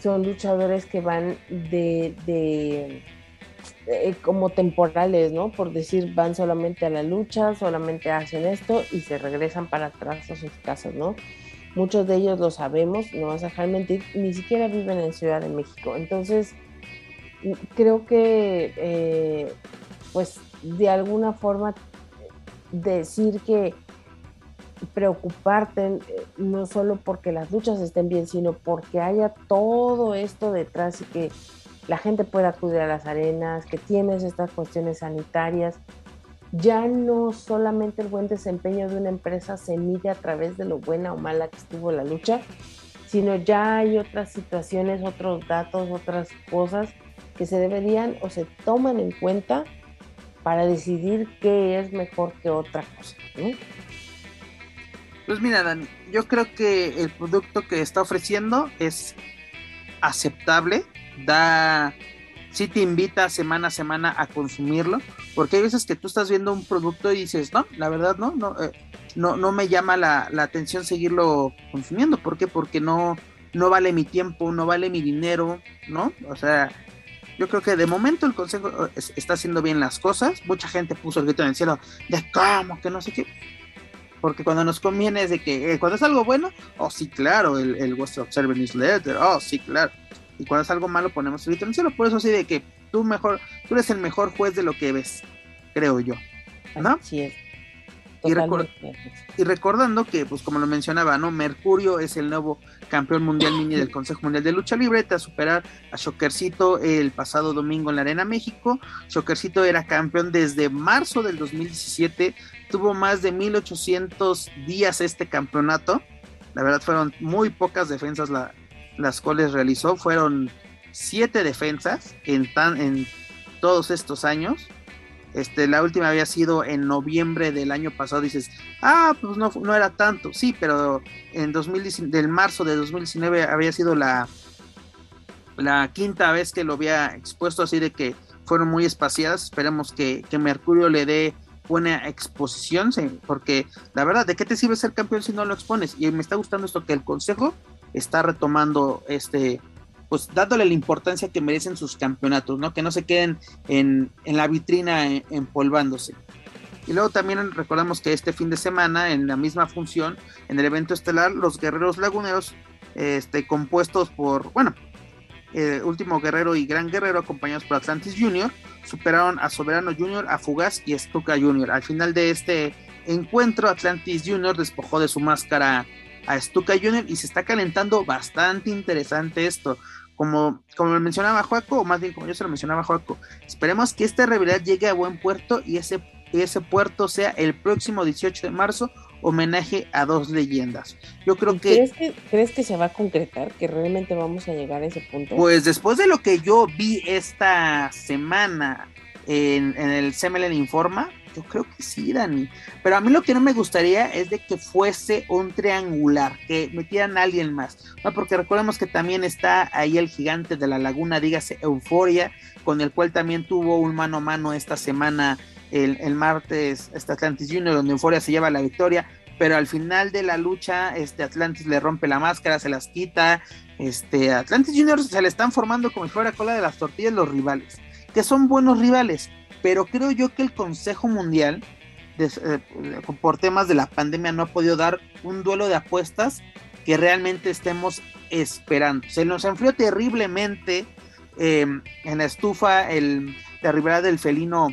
son luchadores que van de eh, como temporales, ¿no? Por decir, van solamente a la lucha, solamente hacen esto y se regresan para atrás a sus casas, ¿no? Muchos de ellos lo sabemos, no vas a dejar mentir, ni siquiera viven en Ciudad de México. Entonces, creo que, eh, pues, de alguna forma, decir que preocuparte eh, no solo porque las luchas estén bien, sino porque haya todo esto detrás y que la gente puede acudir a las arenas, que tienes estas cuestiones sanitarias. Ya no solamente el buen desempeño de una empresa se mide a través de lo buena o mala que estuvo la lucha, sino ya hay otras situaciones, otros datos, otras cosas que se deberían o se toman en cuenta para decidir qué es mejor que otra cosa. Pues mira, Dani, yo creo que el producto que está ofreciendo es aceptable da, sí te invita semana a semana a consumirlo, porque hay veces que tú estás viendo un producto y dices, no, la verdad no, no, eh, no, no me llama la, la, atención seguirlo consumiendo. ¿Por qué? Porque no, no vale mi tiempo, no vale mi dinero, ¿no? O sea, yo creo que de momento el consejo eh, está haciendo bien las cosas. Mucha gente puso el grito en el cielo de cómo, que no sé qué. Porque cuando nos conviene es de que eh, cuando es algo bueno, oh sí, claro, el, el Western Observer Newsletter, oh sí, claro. Y cuando es algo malo ponemos el grito en el cielo. Por eso sí de que tú mejor, tú eres el mejor juez de lo que ves, creo yo. ¿No? Así es. Y, y, recordando que, pues como lo mencionaba, ¿no? Mercurio es el nuevo campeón mundial mini del Consejo Mundial de Lucha Libre, a superar a Shockercito el pasado domingo en la Arena México. Shockercito era campeón desde marzo del 2017, tuvo más de 1800 días este campeonato. La verdad fueron muy pocas defensas la, las cuales realizó, fueron siete defensas en, tan, en todos estos años este, la última había sido en noviembre del año pasado. Dices, ah, pues no, no era tanto. Sí, pero en 2019, del marzo de 2019 había sido la, la quinta vez que lo había expuesto, así de que fueron muy espaciadas. Esperemos que, que Mercurio le dé buena exposición, porque la verdad, ¿de qué te sirve ser campeón si no lo expones? Y me está gustando esto que el consejo está retomando este pues dándole la importancia que merecen sus campeonatos, ¿no? Que no se queden en, la vitrina empolvándose. Y luego también recordamos que este fin de semana, en la misma función, en el evento estelar, los guerreros laguneros, este, compuestos por, bueno, eh, Último Guerrero y Gran Guerrero, acompañados por Atlantis Junior, superaron a Soberano Junior, a Fugaz y Stuka Junior. Al final de este encuentro, Atlantis Junior despojó de su máscara a Stuka Junior y se está calentando bastante interesante esto como, como mencionaba Joaco, o más bien como yo se lo mencionaba Joaco, esperemos que esta rivalidad llegue a buen puerto y ese, ese puerto sea el próximo 18 de marzo, homenaje a dos leyendas. Yo creo que ¿crees, que... ¿Crees que se va a concretar? ¿Que realmente vamos a llegar a ese punto? Pues después de lo que yo vi esta semana en, en el Semelen Informa, yo creo que sí, Dani. Pero a mí lo que no me gustaría es de que fuese un triangular, que metieran a alguien más. Porque recordemos que también está ahí el gigante de la laguna, dígase Euforia, con el cual también tuvo un mano a mano esta semana, el, el martes, este Atlantis Junior, donde Euforia se lleva la victoria. Pero al final de la lucha, este Atlantis le rompe la máscara, se las quita. Este Atlantis Junior se le están formando como si fuera cola de las tortillas los rivales, que son buenos rivales pero creo yo que el Consejo Mundial, eh, por temas de la pandemia, no ha podido dar un duelo de apuestas que realmente estemos esperando. Se nos enfrió terriblemente em, en la estufa el, la rivalidad del felino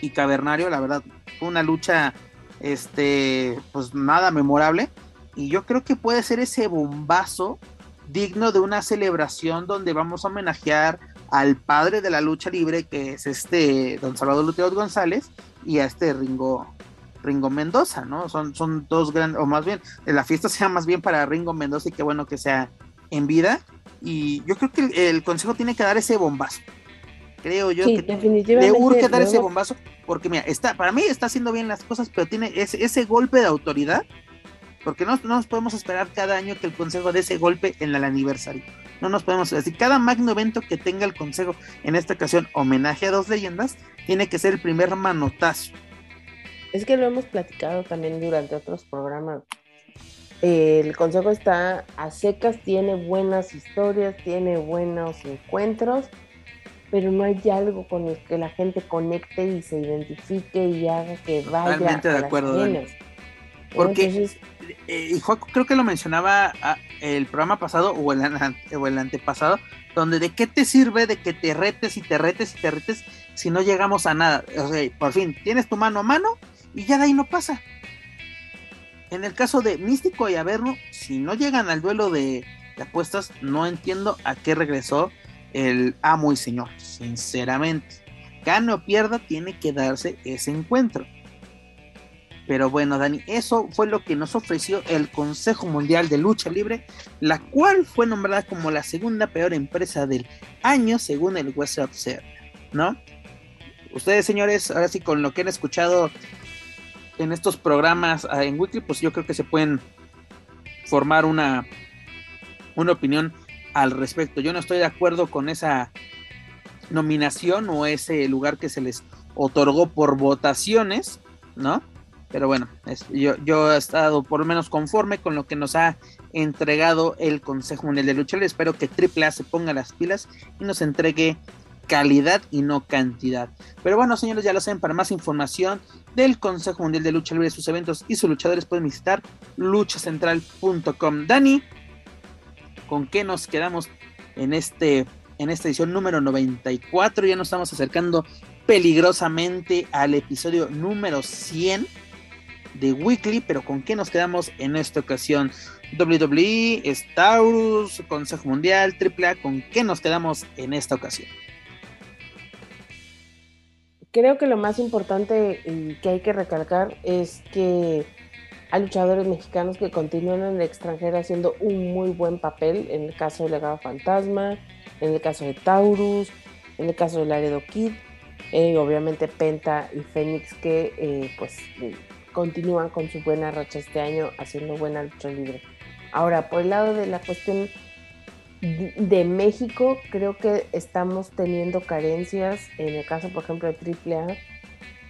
y cavernario, la verdad, fue una lucha, este, pues nada memorable. Y yo creo que puede ser ese bombazo digno de una celebración donde vamos a homenajear al padre de la lucha libre, que es este don Salvador Lutero González, y a este Ringo, Ringo Mendoza, ¿no? Son, son dos grandes, o más bien, la fiesta sea más bien para Ringo Mendoza y qué bueno que sea en vida. Y yo creo que el, consejo tiene que dar ese bombazo. Creo yo que le urge dar ese bombazo, porque mira, está, para mí está haciendo bien las cosas, pero tiene ese, ese golpe de autoridad, porque no, no nos podemos esperar cada año que el consejo dé ese golpe en el aniversario no nos podemos decir. Cada magno evento que tenga el consejo, en esta ocasión homenaje a dos leyendas, tiene que ser el primer manotazo. Es que lo hemos platicado también durante otros programas. El consejo está a secas, tiene buenas historias, tiene buenos encuentros, pero no hay algo con el que la gente conecte y se identifique y haga que vaya. Totalmente de acuerdo. Porque, eh, y Juaco creo que lo mencionaba ah, el programa pasado o el, o el antepasado, donde de qué te sirve de que te retes y te retes y te retes si no llegamos a nada. O sea, por fin, tienes tu mano a mano y ya de ahí no pasa. En el caso de Místico y Averno, si no llegan al duelo de, de apuestas, no entiendo a qué regresó el amo y señor, sinceramente. Gane o pierda, tiene que darse ese encuentro. Pero bueno, Dani, eso fue lo que nos ofreció el Consejo Mundial de Lucha Libre, la cual fue nombrada como la segunda peor empresa del año según el West Observer, ¿no? Ustedes, señores, ahora sí, con lo que han escuchado en estos programas ah, en Weekly, pues yo creo que se pueden formar una, una opinión al respecto. Yo no estoy de acuerdo con esa nominación o ese lugar que se les otorgó por votaciones, ¿no? Pero bueno, yo, yo he estado por lo menos conforme con lo que nos ha entregado el Consejo Mundial de Lucha Libre. Espero que AAA se ponga las pilas y nos entregue calidad y no cantidad. Pero bueno, señores, ya lo saben, para más información del Consejo Mundial de Lucha Libre, sus eventos y sus luchadores pueden visitar luchacentral.com. Dani, ¿con qué nos quedamos en este en esta edición número 94? Ya nos estamos acercando peligrosamente al episodio número 100 de Weekly, pero ¿con qué nos quedamos en esta ocasión? WWE, Staurus, Consejo Mundial, AAA, ¿con qué nos quedamos en esta ocasión? Creo que lo más importante que hay que recalcar es que hay luchadores mexicanos que continúan en el extranjero haciendo un muy buen papel, en el caso de Legado Fantasma, en el caso de Taurus, en el caso de Laredo Kid, eh, obviamente Penta y Fénix que eh, pues continúan con su buena racha este año haciendo buena lucha libre. Ahora, por el lado de la cuestión de México, creo que estamos teniendo carencias, en el caso, por ejemplo, de AAA,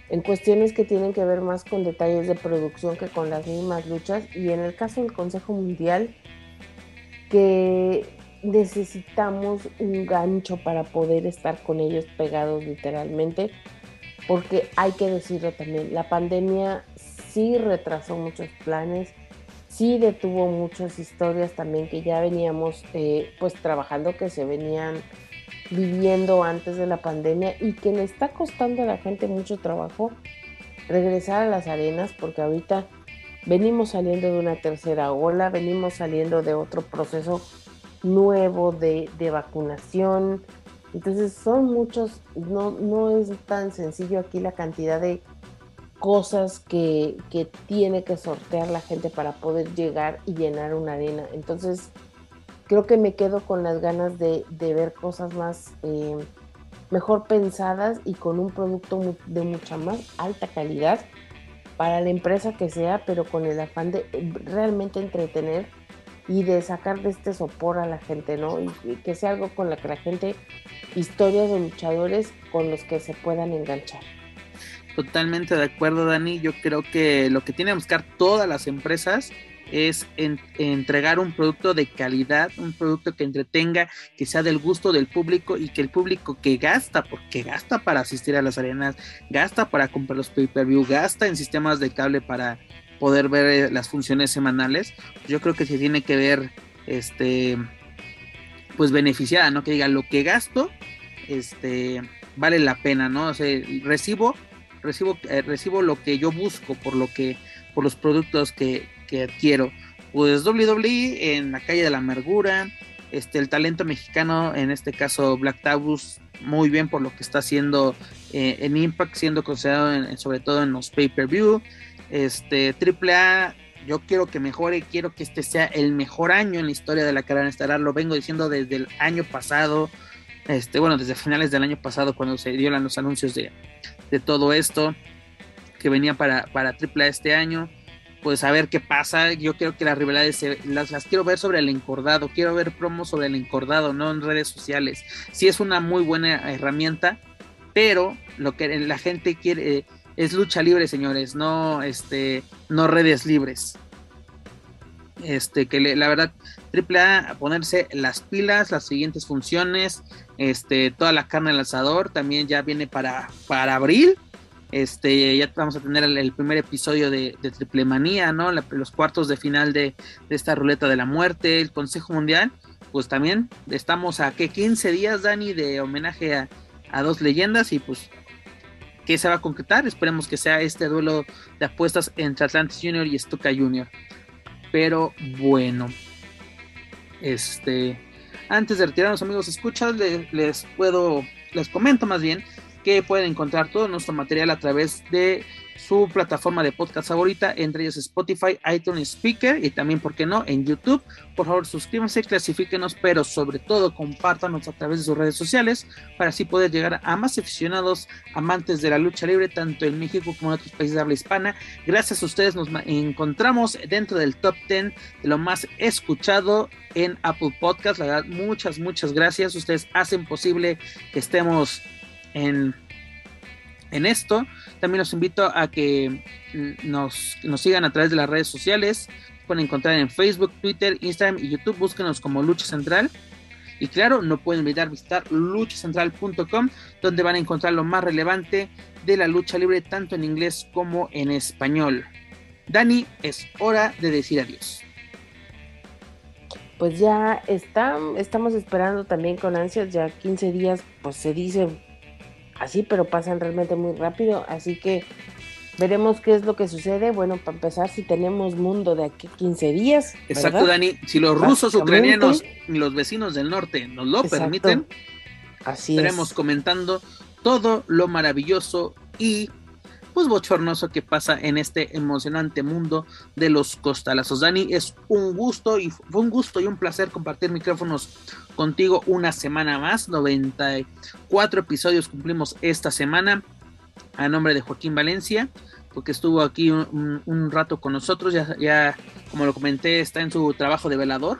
en cuestiones que tienen que ver más con detalles de producción que con las mismas luchas. Y en el caso del Consejo Mundial, que necesitamos un gancho para poder estar con ellos pegados literalmente, porque hay que decirlo también, la pandemia sí retrasó muchos planes, sí detuvo muchas historias también que ya veníamos eh, pues trabajando, que se venían viviendo antes de la pandemia y que le está costando a la gente mucho trabajo regresar a las arenas porque ahorita venimos saliendo de una tercera ola, venimos saliendo de otro proceso nuevo de, de vacunación. Entonces son muchos, no, no es tan sencillo aquí la cantidad de cosas que, tiene que sortear la gente para poder llegar y llenar una arena. Entonces, creo que me quedo con las ganas de, ver cosas más eh, mejor pensadas y con un producto de mucha más alta calidad para la empresa que sea, pero con el afán de realmente entretener y de sacar de este sopor a la gente, ¿no? Y, y que sea algo con la que la gente, historias de luchadores con los que se puedan enganchar. Totalmente de acuerdo, Dani. Yo creo que lo que tienen que buscar todas las empresas es entregar un producto de calidad, un producto que entretenga, que sea del gusto del público y que el público que gasta, porque gasta para asistir a las arenas, gasta para comprar los pay-per-view, gasta en sistemas de cable para poder ver eh, las funciones semanales, yo creo que se tiene que ver, este, pues beneficiada, ¿no? Que diga lo que gasto, este, vale la pena, ¿no? O sea, recibo recibo, eh, recibo lo que yo busco por lo que, por los productos que, que adquiero. Pues WWE en la calle de la amargura, este, el talento mexicano, en este caso Black Taurus, muy bien por lo que está haciendo eh, en Impact, siendo considerado sobre todo en los pay-per-view. Este, AAA, yo quiero que mejore, quiero que este sea el mejor año en la historia de la carrera estelar, lo vengo diciendo desde el año pasado, este, bueno, desde finales del año pasado cuando se dieron los anuncios de, de todo esto que venía para, para este año. Pues a ver qué pasa. Yo creo que las rivalidades las, las, quiero ver sobre el encordado. Quiero ver promos sobre el encordado, no en redes sociales. Sí es una muy buena herramienta, pero lo que la gente quiere es lucha libre, señores, no, este, no redes libres. Este, que la verdad, AAA a ponerse las pilas, las siguientes funciones, este, toda la carne al asador también ya viene para, para abril. Este, ya vamos a tener el, primer episodio de, de Triple Manía, ¿no? los cuartos de final de, esta ruleta de la muerte, el Consejo Mundial. Pues también estamos a que 15 días, Dani, de homenaje a, a dos leyendas y pues ¿qué se va a concretar? Esperemos que sea este duelo de apuestas entre Atlantis Junior y Stuka Junior. Pero bueno, este, antes de retirarnos, amigos, escuchas, les, les puedo, les comento más bien que pueden encontrar todo nuestro material a través de su plataforma de podcast favorita, entre ellos Spotify, iTunes, Speaker y también, ¿por qué no?, en YouTube. Por favor, suscríbanse, clasifíquenos, pero sobre todo compártanos a través de sus redes sociales para así poder llegar a más aficionados, amantes de la lucha libre, tanto en México como en otros países de habla hispana. Gracias a ustedes nos encontramos dentro del top 10 de lo más escuchado en Apple Podcast. La verdad, muchas, muchas gracias. Ustedes hacen posible que estemos en esto. También los invito a que mm, nos, nos sigan a través de las redes sociales. Pueden encontrar en Facebook, Twitter, Instagram y YouTube. Búsquenos como Lucha Central. Y claro, no pueden olvidar visitar luchacentral.com, donde van a encontrar lo más relevante de la lucha libre, tanto en inglés como en español. Dani, es hora de decir adiós. Pues ya está, estamos esperando también con ansias, ya 15 días, pues se dice así, pero pasan realmente muy rápido, así que veremos qué es lo que sucede. Bueno, para empezar, si tenemos mundo de aquí 15 días. Exacto, Dani, si los rusos, ucranianos y los vecinos del norte nos lo permiten, así estaremos comentando todo lo maravilloso y pues bochornoso que pasa en este emocionante mundo de los costalazos. Dani, es un gusto y fue un gusto y un placer compartir micrófonos contigo una semana más. 94 episodios cumplimos esta semana a nombre de Joaquín Valencia, porque estuvo aquí un, rato con nosotros, ya, ya como lo comenté, está en su trabajo de velador.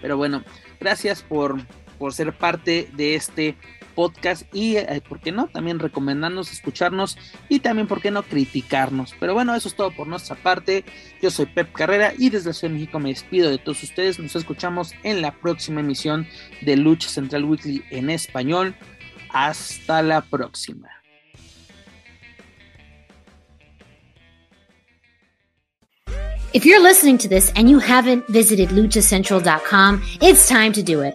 Pero bueno, gracias por, por ser parte de este podcast y, eh, ¿por qué no? También recomendarnos, escucharnos y también, ¿por qué no? Criticarnos. Pero bueno, eso es todo por nuestra parte. Yo soy Pep Carrera y desde la Ciudad de México me despido de todos ustedes. Nos escuchamos en la próxima emisión de Lucha Central Weekly en español. Hasta la próxima. If you're listening to this and you haven't visited luchacentral.com, it's time to do it.